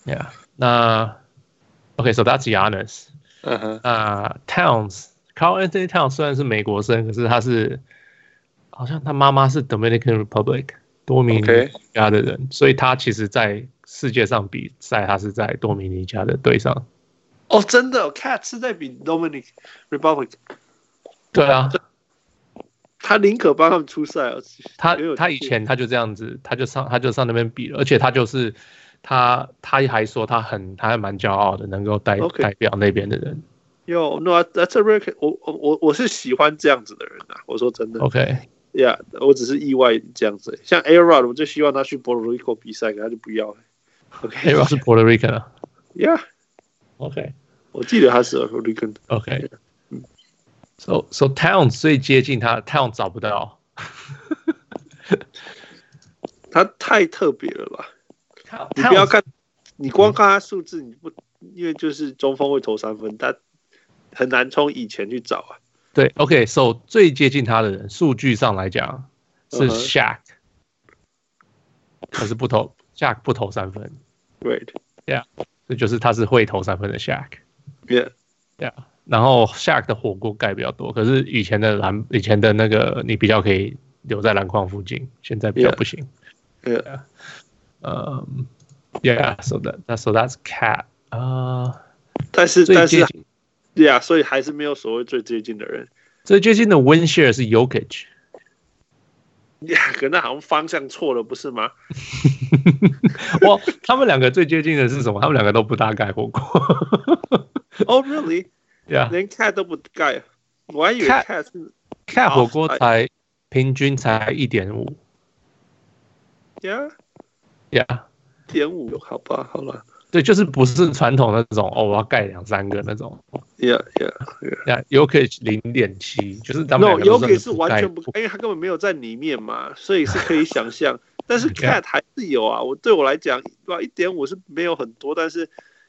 Yeah，那 OK，so、okay, that's Giannis。嗯哼，那，Towns，Carl Anthony Towns 虽然是美国生，可是他是好像他妈妈是 Dominican Republic 多米尼加的人.所以他其实在世界上比赛，他是在多米尼加的队上。哦，真的，Cat 是在比 Dominican Republic。对啊，他宁可帮他们出赛。他他以前他就这样子，他就上他就上那边比了，而且他就是他他还说他很他还蛮骄傲的，能够代代表那边的人。哟，No，that's a record。我我我我是喜欢这样子的人啊，我说真的。OK，Yeah，我只是意外这样子。像 A-Rod，我就希望他去 Puerto Rico 比赛，可他就不要。OK，A-Rod 是 Puerto Rican 啊。Yeah。OK，我记得他是 Puerto Rican。OK。So so Town 最接近他，Town 找不到，他太特别了吧？你不要看，你光看他数字，你不因为就是中锋会投三分，他很难从以前去找啊。对，OK，So 最接近他的人，数据上来讲是 Shaq，可是不投 Shaq 不投三分。Great，Yeah，这就是他是会投三分的 Shaq。Yeah，Yeah。然后 Shaq 的火锅盖比较多，可是以前的篮，以前的那个你比较可以留在篮筐附近，现在比较不行。对啊，呃，Yeah，so that，so that's Cat 啊，但是但是，对啊，所以还是没有所谓最接近的人。最接近的 Win Share 是 Jokic。呀，可那好像方向错了，不是吗？哇，他们两个最接近的是什么？他们两个都不大盖火锅。Oh really？Yeah. 连 cat 都不盖，我还以为 cat 是 cat 火锅才平均才一点五。Yeah，Yeah，一点五，好吧，好了。对，就是不是传统那种哦，我要盖两三个那种。Yeah，Yeah，Yeah，Jokic 零点七，就是他们 No，Jokic 是完全不，因为他根本没有在里面嘛，所以是可以想象。但是 cat 还是有啊，我对我来讲，对一点五是没有很多，但是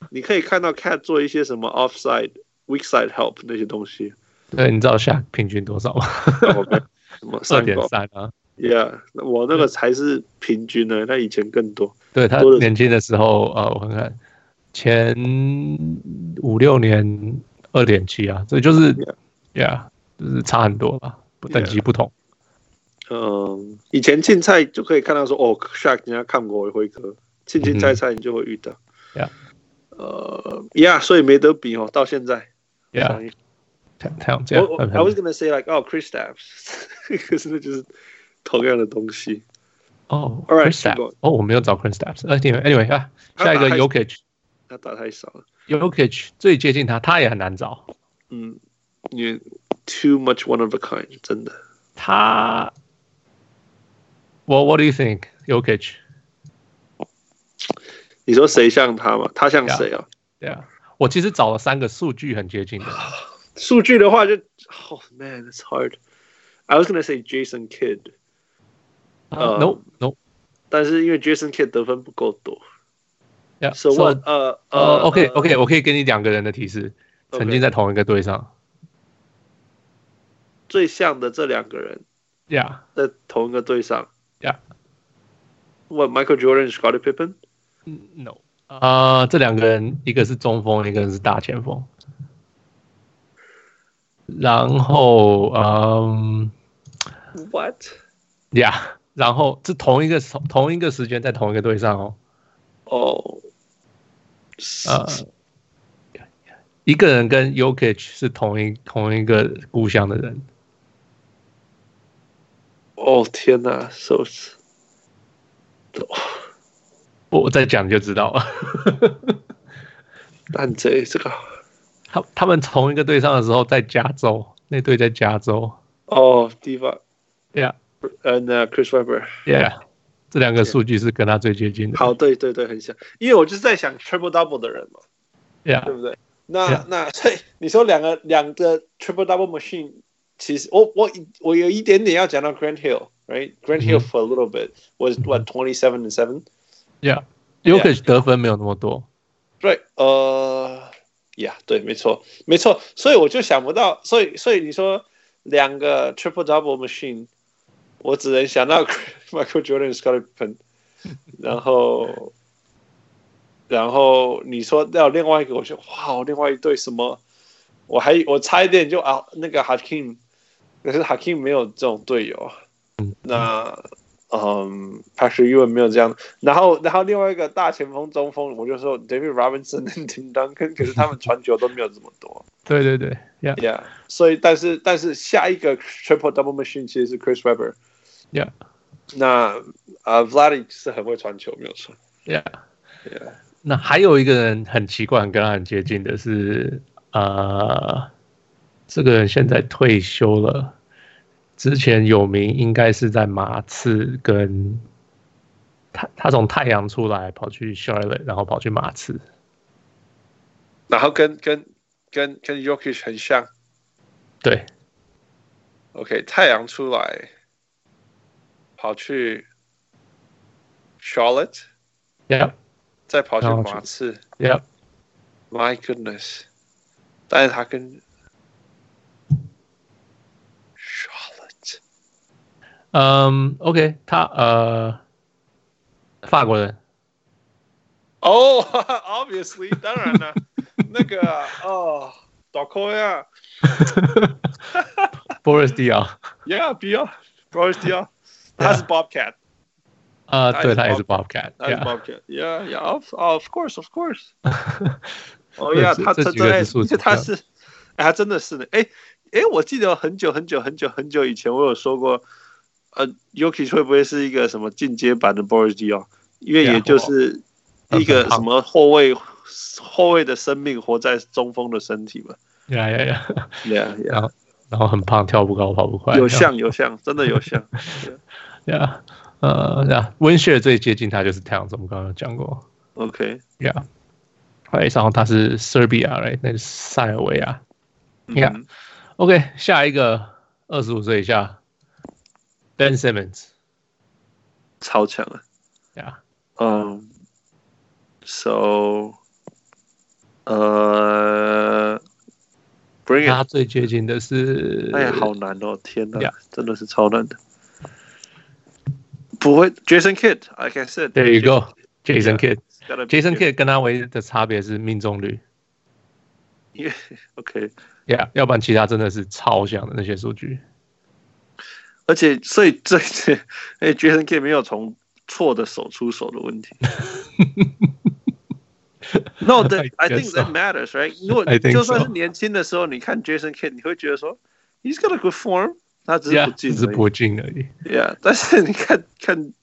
你可以看到 cat 做一些什么 offside。Weak side help 那些东西，对，你知道下平均多少吗？什么 二点三啊？Yeah，我那个才是平均的，他以前更多。对他年轻的时候，呃，我看看前五六年二点七啊，这就是 Yeah，就是差很多吧，等级不同。嗯，以前竞赛就可以看到说，哦，Shark 人家看过辉哥，竞竞赛赛你就会遇到。Yeah，呃，Yeah，所以没得比哦，到现在。Yeah，太太阳这样。我 I was gonna say like oh Kristaps，可是那就是同样的东西。哦，Kristaps，哦，我没有找 Kristaps。Anyway，啊，下一个 Yokich，他打太少了。Yokich 最接近他，他也很难找。嗯，你 too much one of a kind，真的。他，Well what do you think Yokich？你说谁像他吗？他像谁啊？对啊。我其实找了三个数据很接近的。数据的话就，Oh man，it's hard。I was gonna say Jason Kidd。呃，No No。但是因为 Jason Kidd 得分不够多。Yeah，So what？呃呃，OK OK，我可以给你两个人的提示，曾经在同一个队上。最像的这两个人，Yeah，在同一个队上，Yeah。What？Michael Jordan，Scottie Pippen？No。啊，这两个人，一个是中锋，一个人是大前锋。然后，嗯，What？Yeah，然后是同一个同一个时间在同一个队上哦。哦，呃，一个人跟 y o k i c 是同一同一个故乡的人。哦天哪，so。我再讲就知道了。但这这个，他他们同一个队上的时候在加州，那队在加州。哦，地方。Yeah，嗯，Chris Webber。Yeah，这两个数据是跟他最接近的。好，对对对，很像。因为我就是在想 triple double 的人嘛。Yeah，对不对？那那所以你说两个两个 triple double machine，其实我我我有一点点要讲到 Grant Hill，right？Grant Hill for a little bit was what twenty seven and seven。Yeah，Jokic 得分没有那么多。对，呃，Yeah，对，没错，没错。所以我就想不到，所以所以你说两个 triple double machine， 我只能想到 Michael Jordan、Scottie Pippen，然后然后你说要另外一个，我就哇，另外一对什么？我还我差一点就啊，那个 Hakeem，可是 Hakeem 没有这种队友。那嗯，Patrick Ewing 没有这样。然后，然后另外一个大前锋、中锋，我就说 David Robinson、Tim Duncan，可是他们传球都没有这么多。对对对，Yeah Yeah。所以，但是但是下一个 Triple Double Machine 其实是 Chris Webber。Yeah。那啊、uh,，Vlade 是很会传球，没有错。Yeah。Yeah。那还有一个人很奇怪，跟他很接近的是，呃，这个人现在退休了。之前有名，应该是在马刺跟他，他从太阳出来跑去 Charlotte，然后跑去马刺，然后跟跟跟跟 Jokic 很像。对，OK，太阳出来跑去 Charlotte，Yeah，再跑去马刺，Yeah，My goodness，但是他跟嗯、um,，OK，他呃，法国人。哦、oh,，Obviously，当然了，那个哦，大科呀，Boris Diaw，Yeah，Diaw，Boris Diaw， 他是 Bobcat。啊，对，他也是 Bobcat，他是 Bobcat，Yeah，Yeah，Of，Of course，Of course。哦呀，他他在，而且他是，哎，他真的是的，哎哎，我记得很久很久很久很久以前，我有说过。呃 Jokic 会不会是一个什么进阶版的 Boris Diaw？因为也就是一个什么后卫，后卫的生命活在中锋的身体嘛。呀呀呀，呀呀，然后然后很胖，跳不高，跑不快。有像有像，真的有像。呀，呃，呀，Winsher 最接近他就是 Towns，我们刚刚讲过。OK，Yeah，哎，然后他是 Serbia，right？那是塞尔维亚。Yeah，OK，下一个二十五岁以下。Ben Simmons，超强啊！Yeah，嗯，So，呃，Bring it，他最接近的是，哎呀，好难哦！天哪，yeah. 真的是超难的。不会，Jason Kidd，like I said，There you go，Jason Kidd，Jason Kidd 跟他唯一的差别是命中率。Yeah，OK，Yeah，要不然其他真的是超像的那些数据。而且，所以这这，哎，Jason Kidd 没有从错的手出手的问题。 No, that, I think that matters, right? 如果就算是年轻的时候，你看 Jason Kidd，你会觉得说，He's got a good form， 他只是不进，只是不进而已。Yeah，但是你看看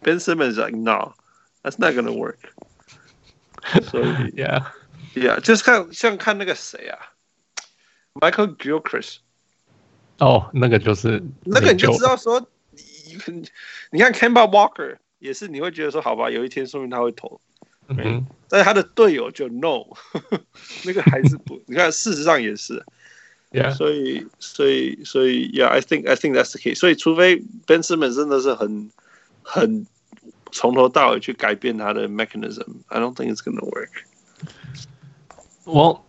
Ben Simmons，like no，that's not gonna work。所以，Yeah，Yeah，就是看像看那个谁啊，Michael Gilchrist。哦，那个就是那个你就知道说，你你看 Kemba Walker 也是，你会觉得说，好吧，有一天说明他会投，嗯，但是他的队友就 No，那个还是不，你看事实上也是 ，Yeah，所以所以所以，Yeah，I think I think that's the case，所以除非 Ben Simmons 真的是很很从头到尾去改变他的 mechanism，I don't think it's gonna work。我。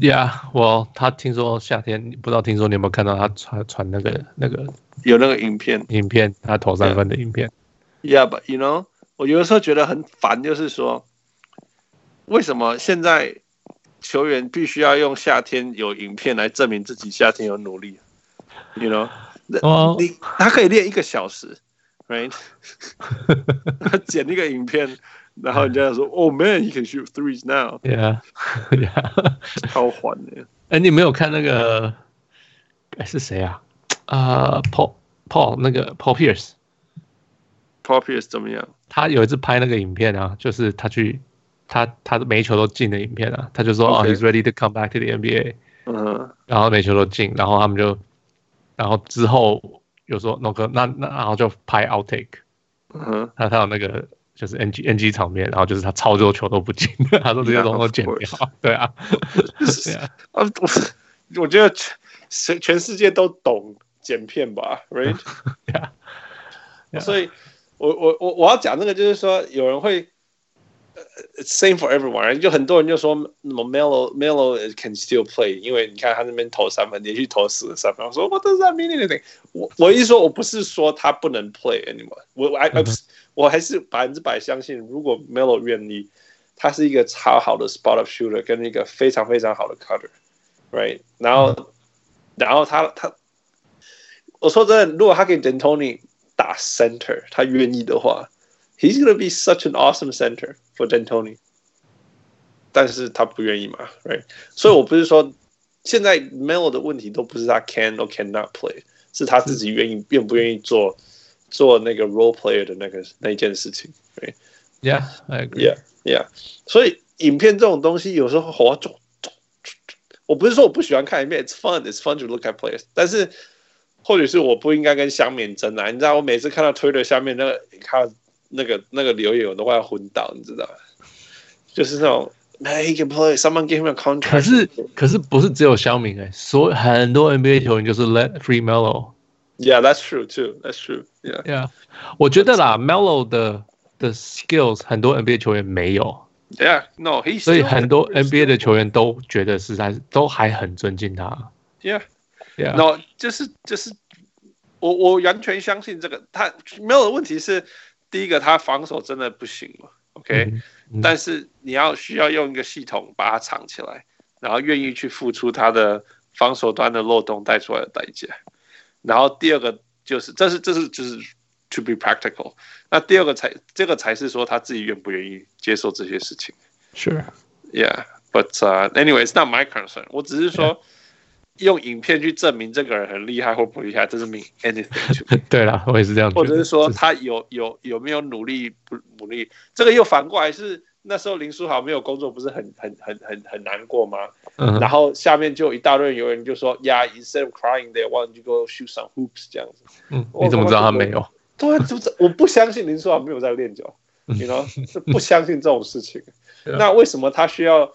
Yeah, well，他听说夏天，不知道听说你有没有看到他传传那个那个有那个影片，影片他投三分的影片。Yeah, but you know，我有的时候觉得很烦，就是说，为什么现在 球员必须要用夏天有影片来证明自己夏天有努力？You know，哦，你他可以练一个小时，right？他剪一个影片。然后人家说：“Oh man，you can shoot threes now.” Yeah, yeah，超缓的。哎，你没有看那个？哎，是谁啊？啊、uh,，Paul Paul 那个 Paul Pierce。Paul Pierce 怎么样？他有一次拍那个影片啊，就是他去他他的每一球都进的影片啊，他就说：“ okay. 哦，he's ready to come back to the NBA。”嗯，然后每球都进，然后他们就，然后之后有说那个那那然后就拍 outtake。嗯，他他有那个。就是 NG NG 场面，然后就是他超多球都不进，他说这些东西都剪掉。对啊，对啊，啊，我我觉得全全世界都懂剪片吧，right？呀，所以我我我我要讲那个就是说，有人会 ，same for everyone，就很多人就说，Melo Melo can still play，因为你看他那边投三分，连续投四十三分，我说 What does that mean anything？我我意思说我不是说他不能 play anymore，我 I 不是。我还是百分之百相信，如果 Melo 愿意，他是一个超好的 spot up shooter，跟一个非常非常好的 cutter，right？然后，然后他他，我说真的，如果他给 D'Antoni 打 center，他愿意的话 ，he's gonna be such an awesome center for D'Antoni。但是他不愿意嘛，right？所以我不是说现在 Melo 的问题都不是他 can or cannot play，是他自己愿意愿不愿意做做那个 role player 的那个那件事情，right？Yeah，I agree，Yeah，Yeah。所以影片这种东西有时候我就，我不是说我不喜欢看影片，it's fun，it's fun to look at players，但是。或许是我不应该跟乡民争啊！你知道，我每次看到 Twitter 下面那个，你看 那个那个留言，我都快要昏倒，你知道？就是那种，He can play. Someone give him a contract. 可是可是不是只有肖明哎、欸，所有很多 NBA 球员就是 Let free Melo。Yeah, that's true too. That's true. Yeah, yeah. 我觉得啦，Melo 的的 skills 很多 NBA 球员没有。Yeah, no, he. 所以很多 NBA 的球员都觉得是在都还很尊敬他。Yeah. Yeah. No，就是就是，我我完全相信这个，他没有的问题是，第一个他防守真的不行嘛，OK，、嗯嗯、但是你要需要用一个系统把它藏起来，然后愿意去付出他的防守端的漏洞带出来的代价，然后第二个就是，这是这是就是 to be practical，那第二个才这个才是说他自己愿不愿意接受这些事情。Sure，Yeah，but、uh, anyway, it's not my concern，我只是说。Yeah. 用影片去证明这个人很厉害或不厉害，这是 mean anything。对啦，我也是这样。或者是说他有有有没有努力不努力？这个又反过来是那时候林书豪没有工作，不是很很很很很难过吗？嗯。然后下面就一大堆有人就说呀、yeah,，instead of crying, they want to go shoot some hoops 这样子。嗯。你怎么知道他没有？对，就是我不相信林书豪没有在练球，你 you know 是不相信这种事情。那为什么他需要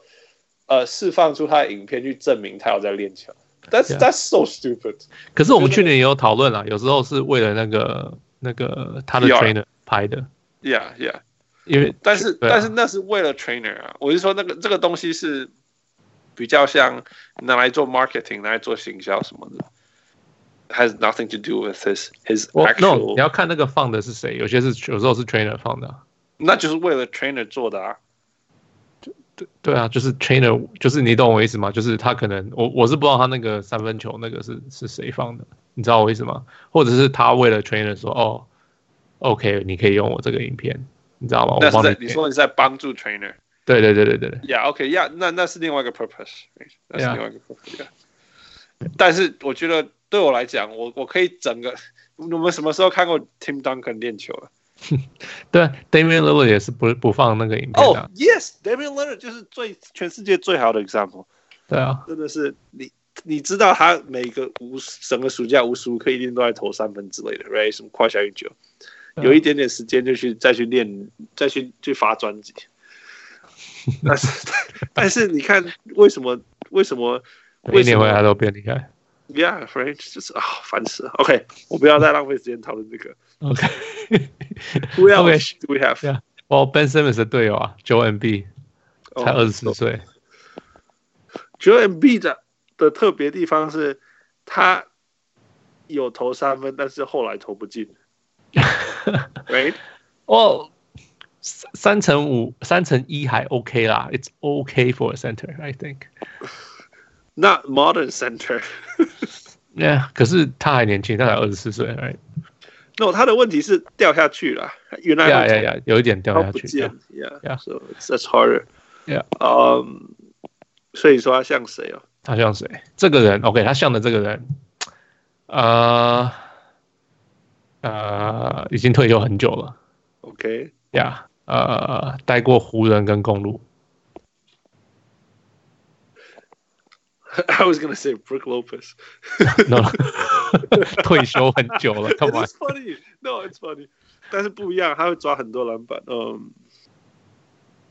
呃释放出他的影片去证明他有在练球 ？That's that's so stupid。可是我们去年也有讨论了，有时候是为了那个那个他的 trainer 拍的。Yeah, yeah。因为但是但是那是为了 trainer 啊，我是说那个这个东西是比较像拿来做 marketing，拿来做行销什么的，has nothing to do with his his actual。你要看那个放的是谁，有些是有时候是 trainer 放的，那就是为了 trainer 做的啊。 对对啊，就是 trainer，就是你懂我意思吗？就是他可能我我是不知道他那个三分球那个是是谁放的，你知道我意思吗？或者是他为了 trainer 说哦，OK，你可以用我这个影片，你知道吗？我帮你，你说你在帮助 trainer？对对对对对。Yeah，OK，Yeah，那那是另外一个 purpose，那是另外一个 purpose。Yeah. 但是我觉得对我来讲，我我可以整个，我们什么时候看过 Tim Duncan 练球了？对，Damian Lillard 也是不不放那个影片的。哦、oh,，Yes，Damian Lillard 就是最全世界最好的 example。对啊，真的是你你知道他每个无整个暑假无时无刻一定都在投三分之类的，right？什么快下运球，有一点点时间就去再去练，再去去发专辑。但是 但是你看为什么为什么一年回来都变厉害 ？Yeah，right，就是啊，烦死了。OK，我不要再浪费时间讨论这个。OK，Who else do we have？哦，Ben Simmons 的队友啊，Joel Embiid 才二十四岁。Joel Embiid 的的特别地方是，他有投三分，但是后来投不进。 Right？哦，三乘五、三乘一还 OK 啦，It's OK for a center，I think。Not modern center。 Yeah，可是他还年轻，他才二十四岁，Right？no，他的问题是掉下去了，原来呀呀呀，有一点掉下去，Yeah，Yeah，So that's harder，Yeah，嗯，um, 所以说他像谁哦？他像谁？这个人，OK，他像的这个人，呃，呃，已经退休很久了，OK，呀，呃，待过湖人跟公鹿。I was gonna say Brook Lopez. no，退休很久了。Come on. It's funny. No, it's funny. 但是不一样，他会抓很多篮板。嗯，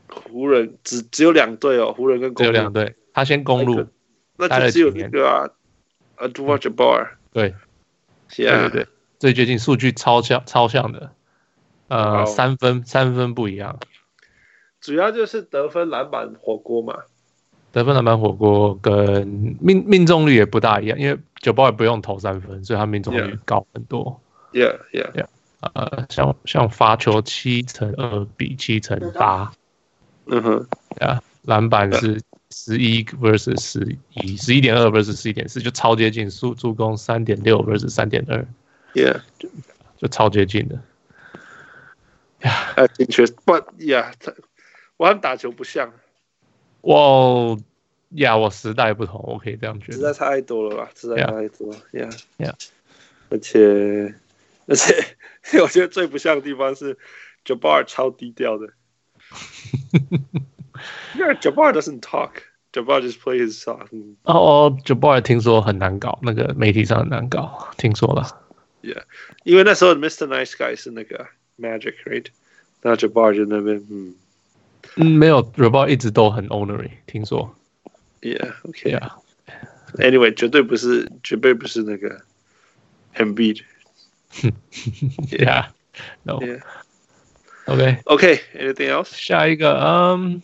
湖人只只有两队哦，湖人跟公鹿。只有两队。他先公鹿，那就只有一个啊。Abdul-Jabbar。对。Yeah. 对对对，最接近数据超像超像的。呃，三分三分不一样。主要就是得分、篮板、火锅嘛。得分篮板火锅跟命命中率也不大一样，因为九包也不用投三分，所以他命中率高很多。Yeah, yeah, yeah. 呃，像像罚球七乘二比七乘八，嗯哼，啊，篮板是十一 versus 十一，十一点二 versus 十一点四，就超接近。助助攻三点六 versus 三点二。Yeah，就超接近的。呀、yeah.，的确，But yeah，我和打球不像。我呀，我时代不同，我可以这样觉得。实在差太多了吧？实在差太多。Yeah，Yeah，而且而且，我觉得最不像的地方是 Jabbar 超低调的。因为 Jabbar doesn't talk，Jabbar just play his song。哦哦，Jabbar 听说很难搞，那个媒体上很难搞，听说了。Yeah，因为那时候 Mr. Nice Guy 是那个 Magic，right？那 Jabbar 就那边，嗯。嗯，没有 Jabbar 一直都很 ornery，听说。Yeah，OK 啊。Anyway，绝对不是，绝对不是那个 Embiid。Yeah，No。OK，OK，Anything else？下一个，嗯，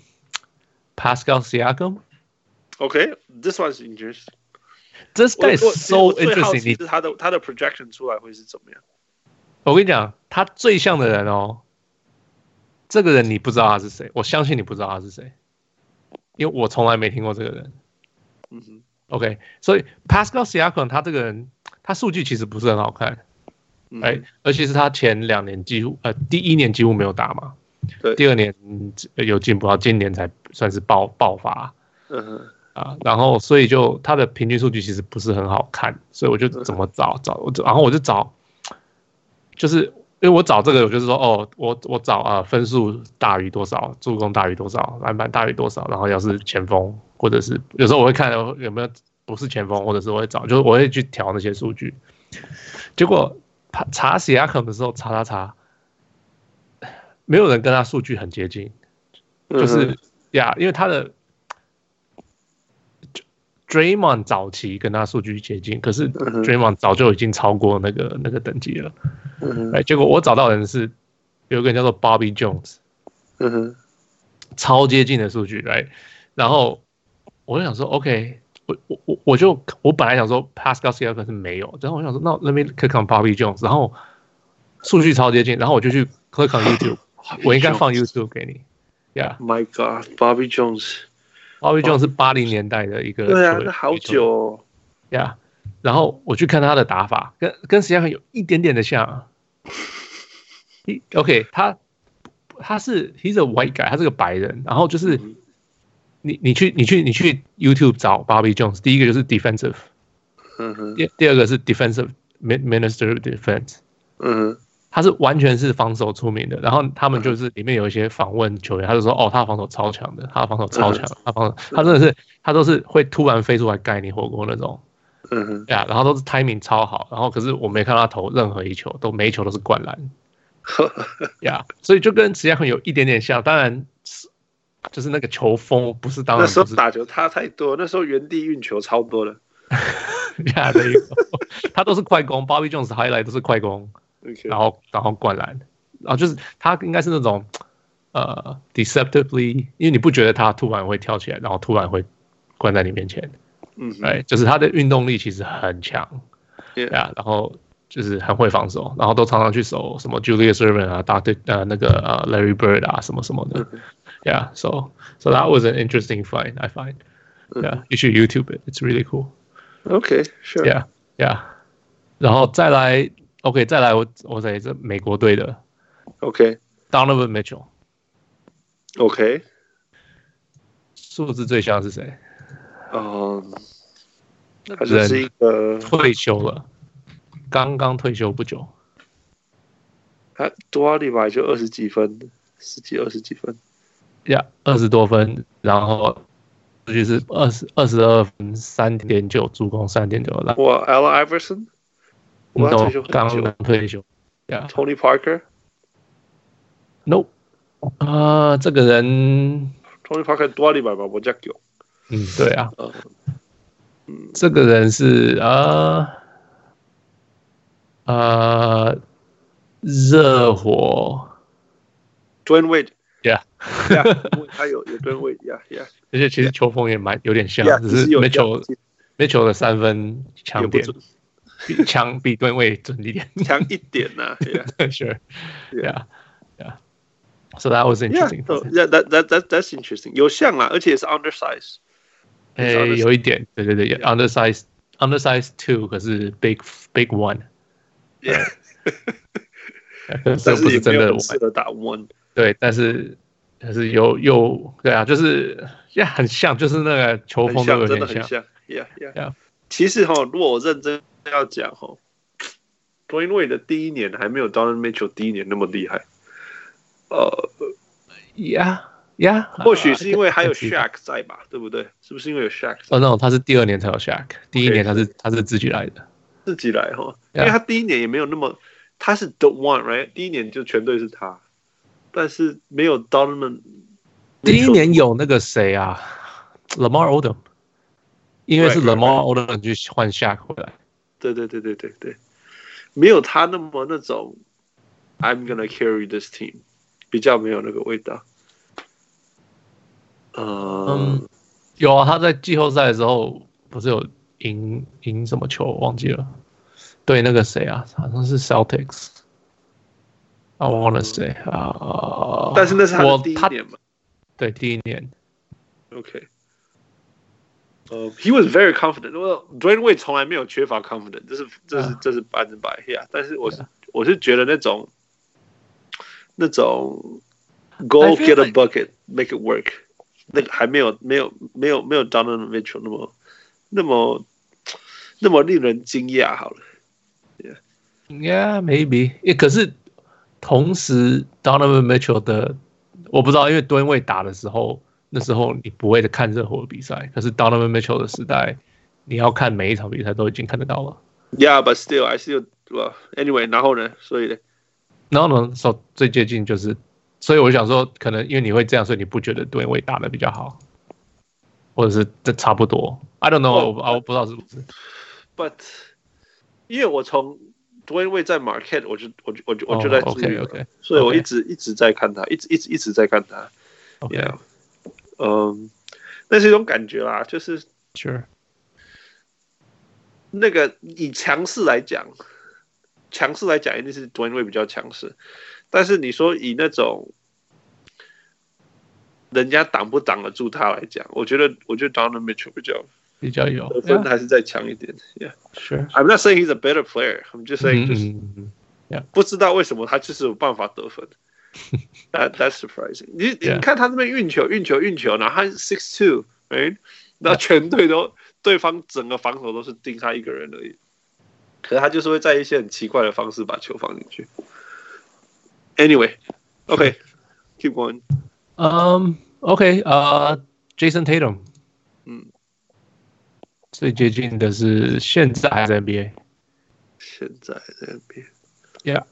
Pascal Siakam。OK，This one's interesting。This guy is so interesting。是他的他的 projection 出来会是怎么样？我跟你讲，他最像的人哦。这个人你不知道他是谁，我相信你不知道他是谁， 因为我从来没听过这个人。嗯哼，OK，所以 Pascal Siakam 他这个人，他数据其实不是很好看，哎、嗯，而且是他前两年几乎呃第一年几乎没有打嘛，对，第二年有进步，到今年才算是爆爆发。嗯哼，啊，然后所以就他的平均数据其实不是很好看，所以我就怎么找、嗯、找，我然后我就找，就是。因为我找这个，我就是说，哦，我我找啊，分数大于多少，助攻大于多少，篮板大于多少，然后要是前锋，或者是有时候我会看有没有不是前锋，或者是我会找，就是我会去调那些数据。结果查 Siakam 的时候，查查查，没有人跟他数据很接近，就是呀，因为他的。Draymond 早期跟他数据接近，可是 Draymond 早就已经超过那个那个等级了。哎，结果我找到的人是有个人叫做 Bobby Jones，嗯哼，超接近的数据来。然后我就想说，OK，我我我我就我本来想说 Pascal Siakam 是没有，然后我想说，那 Let me click on Bobby Jones，然后数据超接近，然后我就去 click on YouTube，我应该放 YouTube 给你。Yeah，My God，Bobby Jones。Bobby Jones 是八零年代的一个，对啊，那好久哦，呀。然后我去看他的打法，跟跟实际上有一点点的像。OK，他他是 He's a white guy，他是个白人。然后就是你你去你去你去 YouTube 找 Bobby Jones，第一个就是 defensive，嗯哼，第第二个是 defensive minister of defense，嗯哼。他是完全是防守出名的，然后他们就是里面有一些访问球员，他就说：“哦，他防守超强的，他防守超强，他防守他真的是他都是会突然飞出来盖你火锅那种，嗯哼，呀，然后都是 timing 超好，然后可是我没看到他投任何一球，都每一球都是灌篮，呀，所以就跟实际上有一点点像，当然是就是那个球风不是当然那时候打球差太多，那时候原地运球超多了，呀，对，他都是快攻，Bobby Jones highlight 都是快攻。”然后，然后灌篮，然后就是他应该是那种呃，deceptively，因为你不觉得他突然会跳起来，然后突然会灌在你面前，嗯、mm，哎、hmm.，就是他的运动力其实很强，对 Yeah. 啊，然后就是很会防守，然后都常常去守什么 Julius Erving 啊，大队呃那个呃 Larry Bird 啊什么什么的，Yeah，so so that was an interesting find I find，Yeah，、mm hmm. you should YouTube it，it's really cool. Okay, sure. Yeah, yeah. 然后再来。OK，再来我我在这美国队的，OK，Donovan Mitchell，OK，、okay. 数字最像是谁？嗯，他就是一个退休了，刚刚退休不久。他多少礼拜就二十几分，十几二十几分，呀，二十多分，然后就是二十二十二分，三点九助攻，三点九篮。哇，Allen Iverson。我退休刚刚退休，Yeah，Tony Parker，No，啊、呃，这个人，Tony Parker 多礼拜吧，我叫狗，嗯，对啊，嗯，这个人是啊，啊，热火，Dwyane Wade，Yeah，他有有 Dwyane Wade，Yeah，Yeah，而且其实球风也蛮有点像，yeah, 只是没球没球的三分强点。比强比吨位准一点，强一点呐。Sure，Yeah，Yeah，So that was interesting. Yeah, that that that that's interesting. 有像啊，而且是 undersize。哎，有一点，对对对，undersize，undersize two，可是 big big one。Yeah。但这不是真的适合打 one。对，但是但是有有对啊，就是也很像，就是那个球风都有点像。像 yeah, yeah, yeah. 其实哈，如果我认真要讲哦，Dwyane Wade 的第一年还没有 Donovan Mitchell 第一年那么厉害。呃，Yeah。呀，yeah, 或许是因为还有 Shaq 在吧，对不对？是不是因为有 Shaq？哦，那种他是第二年才有 Shaq，第一年他是他是自己来的，自己来哈，因为他第一年也没有那么，他是 the one，right？第一年就全队是他，但是没有 Donovan。第一年有那个谁啊，Lamar Odom，因为是 Lamar Odom 去换 Shaq 回来。对对对对对对，没有他那么那种 I'm gonna carry this team，比较没有那个味道。Uh, 嗯，有啊，他在季后赛的时候不是有赢赢什么球忘记了，对那个谁啊，好像是 Celtics。I wanna say 啊，但是那是他第一年嘛？对，第一年。OK。呃，He was very confident。Well, Dwyane Wade 从来没有缺乏 confident，这是这是这是百分之百，Yeah。但是我是我是觉得那种那种 Go get a bucket, make it work。那个还没有没有没有没有 Donovan Mitchell 那么那么那么令人惊讶。好了，Yeah，Yeah，Maybe。也可是同时 Donovan Mitchell 的我不知道，因为吨位打的时候， 那时候你不会看热火的比赛。可是 Donovan Mitchell 的时代，你要看每一场比赛都已经看得到了。Yeah，but still I still well anyway。然后呢？所以呢？然后呢？说最接近就是。所以我想说，可能因为你会这样，所以你不觉得对位打的比较好，或者是这差不多？I don't know，我我不知道是不是。But 因为我从吨位在 market，我就我就我就我就在注意，OK，所以我一直一直在看他，一直一直一直在看他。Yeah，嗯，那是一种感觉啦，就是 Sure，那个以强势来讲，强势来讲一定是吨位比较强势。但是你说以那种人家挡不挡得住他来讲，我觉得我觉得 Donovan Mitchell 比较比较有得分还是再强一点。，Yeah，Sure，I'm not saying he's a better player. I'm just saying 就是不知道为什么他就是有办法得分。That that's surprising. 你你看他这边运球运球运球，然后他 six two，哎，那全队都对方整个防守都是盯他一个人而已，可是他就是会在一些很奇怪的方式把球放进去。Anyway, OK, keep going. Um, OK, 呃，Jason Tatum，嗯，最接近的是现在还在 NBA，现在在 NBA。Yeah,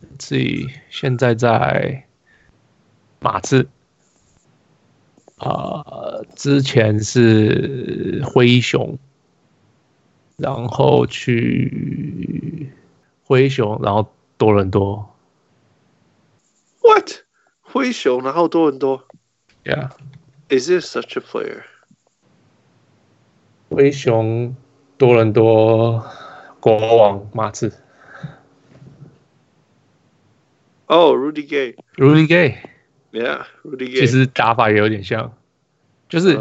um, let's see，现在在马刺，呃，之前是灰熊，然后去灰熊，然后多伦多。What？灰熊，然后多伦多。Yeah. Is this such a player？灰熊、多伦多、国王、马刺。哦、oh,，Rudy。Rudy Gay。Yeah，Rudy Gay。其实打法也有点像，就是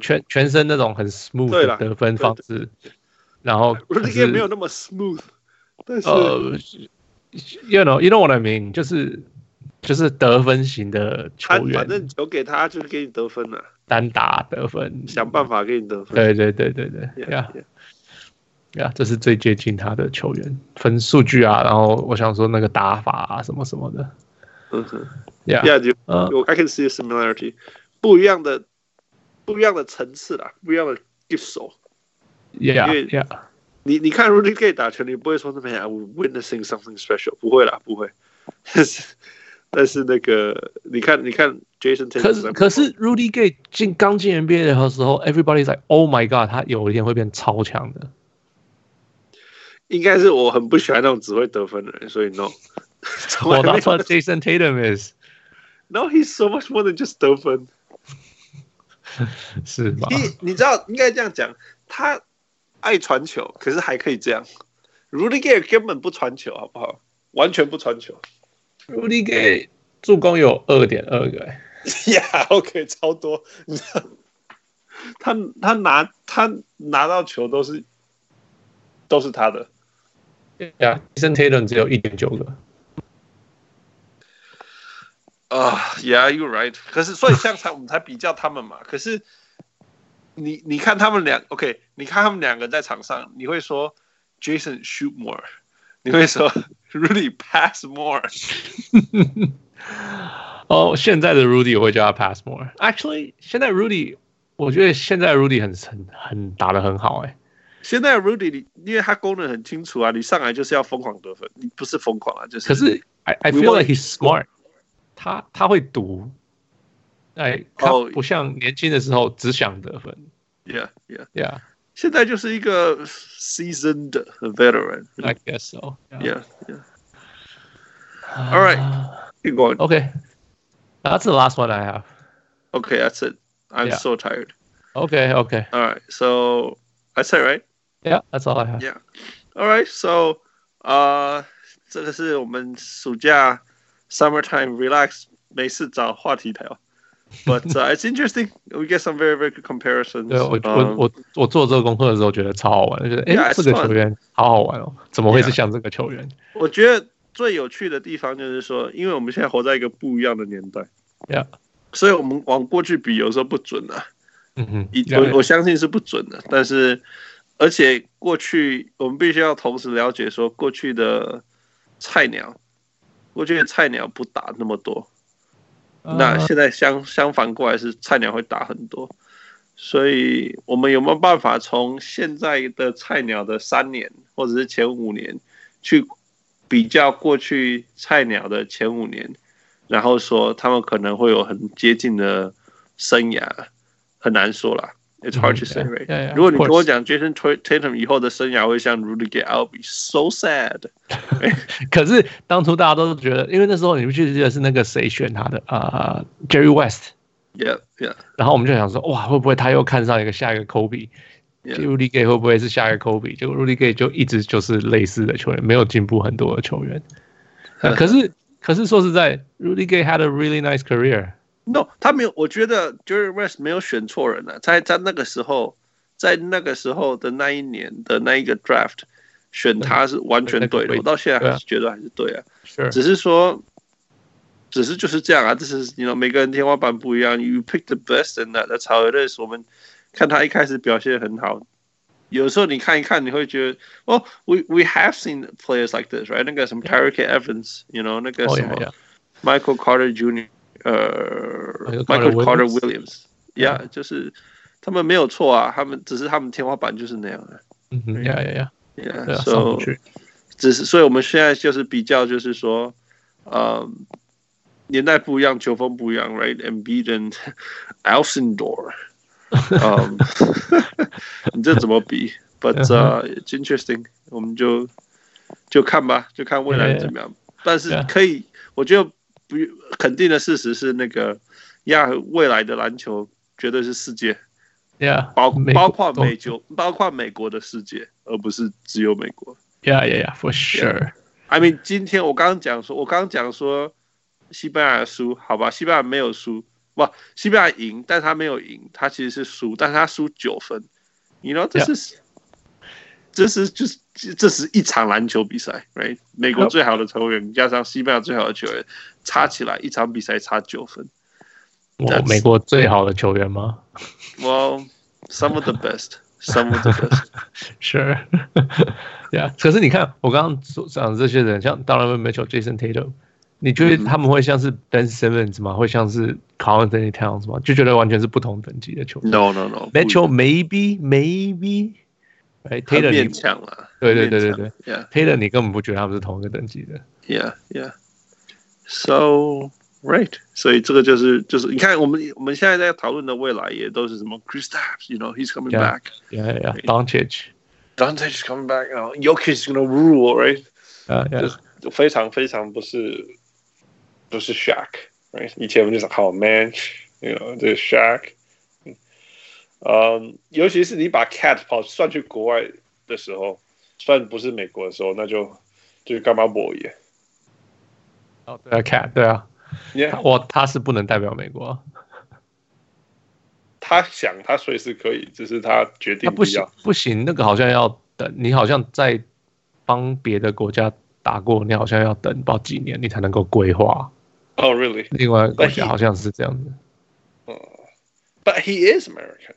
全、uh, 全身那种很 smooth 的得分方式。然后 Rudy Gay 没有那么 smooth，但是、uh,，You know，You know what I mean？就是。就是得分型的球员，反正球给他就是给你得分了，单打得分，想办法给你得分。对对对对对，呀呀，这是最接近他的球员，分数据啊，然后我想说那个打法啊什么什么的，嗯哼，呀呀，就，I can see a similarity，不一样的不一样的层次啦，不一样的 gift 手，yeah yeah，你你看 Rudy Gay 打球，你不会说那边 I'm witnessing something special，不会啦，不会。但是那个，你看，你看，Jason 可是可是 Rudy Gay 进刚进 NBA 的时候，everybody's like Oh my God，他有一天会变超强的。应该是我很不喜欢那种只会得分的人，所以 No。我当初 Jason Tatum is No，he's so much more than just 得分。是吧？你你知道应该这样讲，他爱传球，可是还可以这样。Rudy Gay 根本不传球，好不好？完全不传球。Rudy Gay 助攻有二点二个，呀，OK，超多。你知道，他他拿他拿到球都是都是他的。呀，Jason Tatum 只有一点九个。啊、uh,，Yeah，you're right。可是所以这样才我们才比较他们嘛。可是你你看他们两，OK，你看他们两个在场上，你会说 Jason shoot more，你会说 Rudy pass more。哦，oh, 现在的 Rudy 我会叫他 pass more。Actually，现在 Rudy，我觉得现在 Rudy 很很很打的很好哎、欸。现在 Rudy，你因为他功能很清楚啊，你上来就是要疯狂得分，你不是疯狂啊，就是。可是 I I feel like he's smart，他他会读，哎，他不像年轻的时候只想得分。Yeah, yeah, yeah. 现在就是一个 seasoned veteran. I guess so. Yeah, yeah. All right, keep going. Okay, that's the last one I have. Okay, that's it. I'm so tired. Okay, okay. All right, so that's it, right? Yeah, that's all I have. Yeah. All right, so 啊，这个是我们暑假 summertime relax 没事找话题聊。But it's interesting. We get some very very good comparisons. 对，我我我我做这个功课的时候觉得超好玩，觉得哎，这个球员好好玩哦，怎么会是像这个球员？我觉得最有趣的地方就是说，因为我们现在活在一个不一样的年代，Yeah，所以我们往过去比，有时候不准啊。嗯哼，我我相信是不准的，但是。而且过去我们必须要同时了解说，过去的菜鸟，过去的菜鸟不打那么多，那现在相相反过来是菜鸟会打很多，所以我们有没有办法从现在的菜鸟的三年或者是前五年去比较过去菜鸟的前五年，然后说他们可能会有很接近的生涯，很难说啦。It's hard to say, right? Yeah, yeah, 如果你跟我讲 Jason Tatum 以后的生涯会像 Rudy Gay，I'll be so sad。可是当初大家都觉得，因为那时候你们记得是那个谁选他的啊、uh,，Jerry West。Yeah, yeah。然后我们就想说，哇，会不会他又看上一个下一个 Kobe？Rudy Gay 会不会是下一个 Kobe？结果 Rudy Gay 就一直就是类似的球员，没有进步很多的球员。可是，可是说实在，Rudy Gay had a really nice career。 No，他没有。我觉得 Jerry West 没有选错人了。在在那个时候，在那个时候的那一年的那一个 Draft 选他是完全对的。我到现在还是觉得还是对啊。是，只是说，只是就是这样啊。这是你 you know 每个人天花板不一样。You pick the best and that's how it is。我们看他一开始表现很好，有时候你看一看，你会觉得，哦，we we have seen players like this，right？那个什么 Tyreke Evans，you know 那个什么 Michael Carter Jr。 呃，Michael Carter Williams，yeah，就是他们没有错啊，他们只是他们天花板就是那样的。嗯哼，yeah，yeah，yeah，so，只是所以我们现在就是比较，就是说，呃，年代不一样，球风不一样，right？Embiid and Alcindor，嗯，你这怎么比？But it's interesting，我们就就看吧，就看未来怎么样。但是可以，我觉得。 不，肯定的事实是那个亚未来的篮球绝对是世界，Yeah，包包括美洲，包括美国的世界，而不是只有美国。Yeah，Yeah，Yeah，For sure。I mean，今天我刚刚讲说，我刚刚讲说西班牙输，好吧，西班牙没有输，不，西班牙赢，但他没有赢，他其实是输，但是他输九分。You know，这是，这是就是。这是一场篮球比赛，right？美国最好的球员加上西班牙最好的球员，差起来一场比赛差九分。我美国最好的球员吗？Well, some of the best, some of the best. Sure. Yeah. 可是你看，我刚刚所讲的这些人，像当然没有 Jason Tatum，你觉得他们会像是 Ben Simmons 吗？会像是 Karl-Anthony Towns 吗？就觉得完全是不同等级的球员。No, no, no. Mitchell maybe, maybe. 哎，Taylor 勉强了，对对对对对，Yeah，Taylor 你根本不觉得他们是同一个等级的 ，Yeah，Yeah，So right，所以这个就是就是你看我们我们现在在讨论的未来也都是什么 Kristaps，you know，he's coming back，Yeah，Yeah，Doncic，Doncic is coming back，然后 Jokic is gonna rule，right，啊，就非常非常不是不是 Shaq，right，以前我们就讲好 man，you know，这个 Shaq。嗯，尤其是你把 Cat 跑算去国外的时候，算不是美国的时候，那就就是干嘛博耶？ 哦，对啊，Cat，对啊，我.他是不能代表美国。他想，他随时可以，只是他决定他，不行，不行，那个好像要等，你好像在帮别的国家打过，你好像要等到几年，你才能够规划。Oh, really? 另外一个国家好像是这样子。But he is American,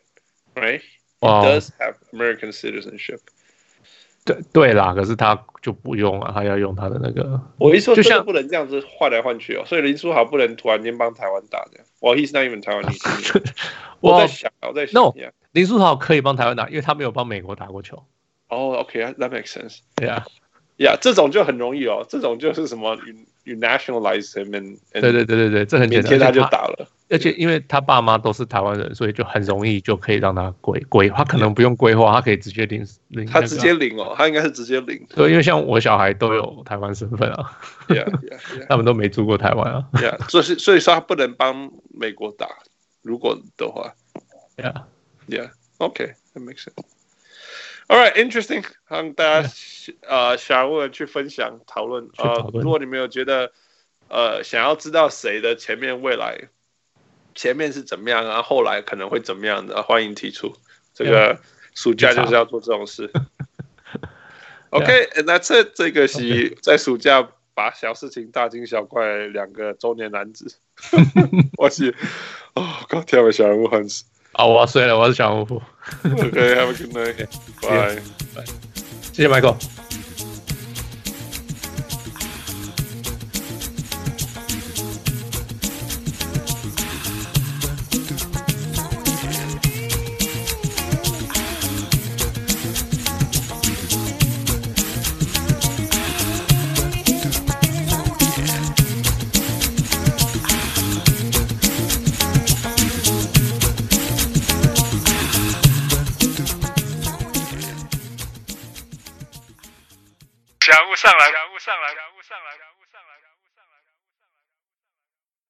right? He does have American citizenship. 对对啦，可是他就不用啊，他要用他的那个。我一说就像不能这样子换来换去哦，所以林书豪不能突然间帮台湾打这样。Well, he's not even Taiwanese. 我 我在想，我在想 No. 林书豪可以帮台湾打，因为他没有帮美国打过球。哦、oh,，OK, that makes sense. 对啊，Yeah，这种就很容易哦，这种就是什么，you you nationalize him and, and 对对对对对，这很简单。明天他就打了。而且因为他爸妈都是台湾人，所以就很容易就可以让他归归。他可能不用规划，他可以直接领领、那个。他直接领哦，他应该是直接领。对，因为像我小孩都有台湾身份啊，Yeah, yeah, yeah. 他们都没住过台湾啊。Yeah，所以所以说他不能帮美国打，如果的话 Yeah，，Yeah，OK，that、makes sense。All right, interesting，让大家呃想问去分享讨论。啊呃，如果你们有觉得呃想要知道谁的前面未来前面是怎么样啊，后来可能会怎么样的，欢迎提出。这个暑假就是要做这种事。OK，and that's it。这个是在暑假把小事情大惊小怪两个中年男子。我是哦，刚跳了小人物很死。好，我要睡了，我要小人物。OK，have a good night。Bye。谢谢 Michael。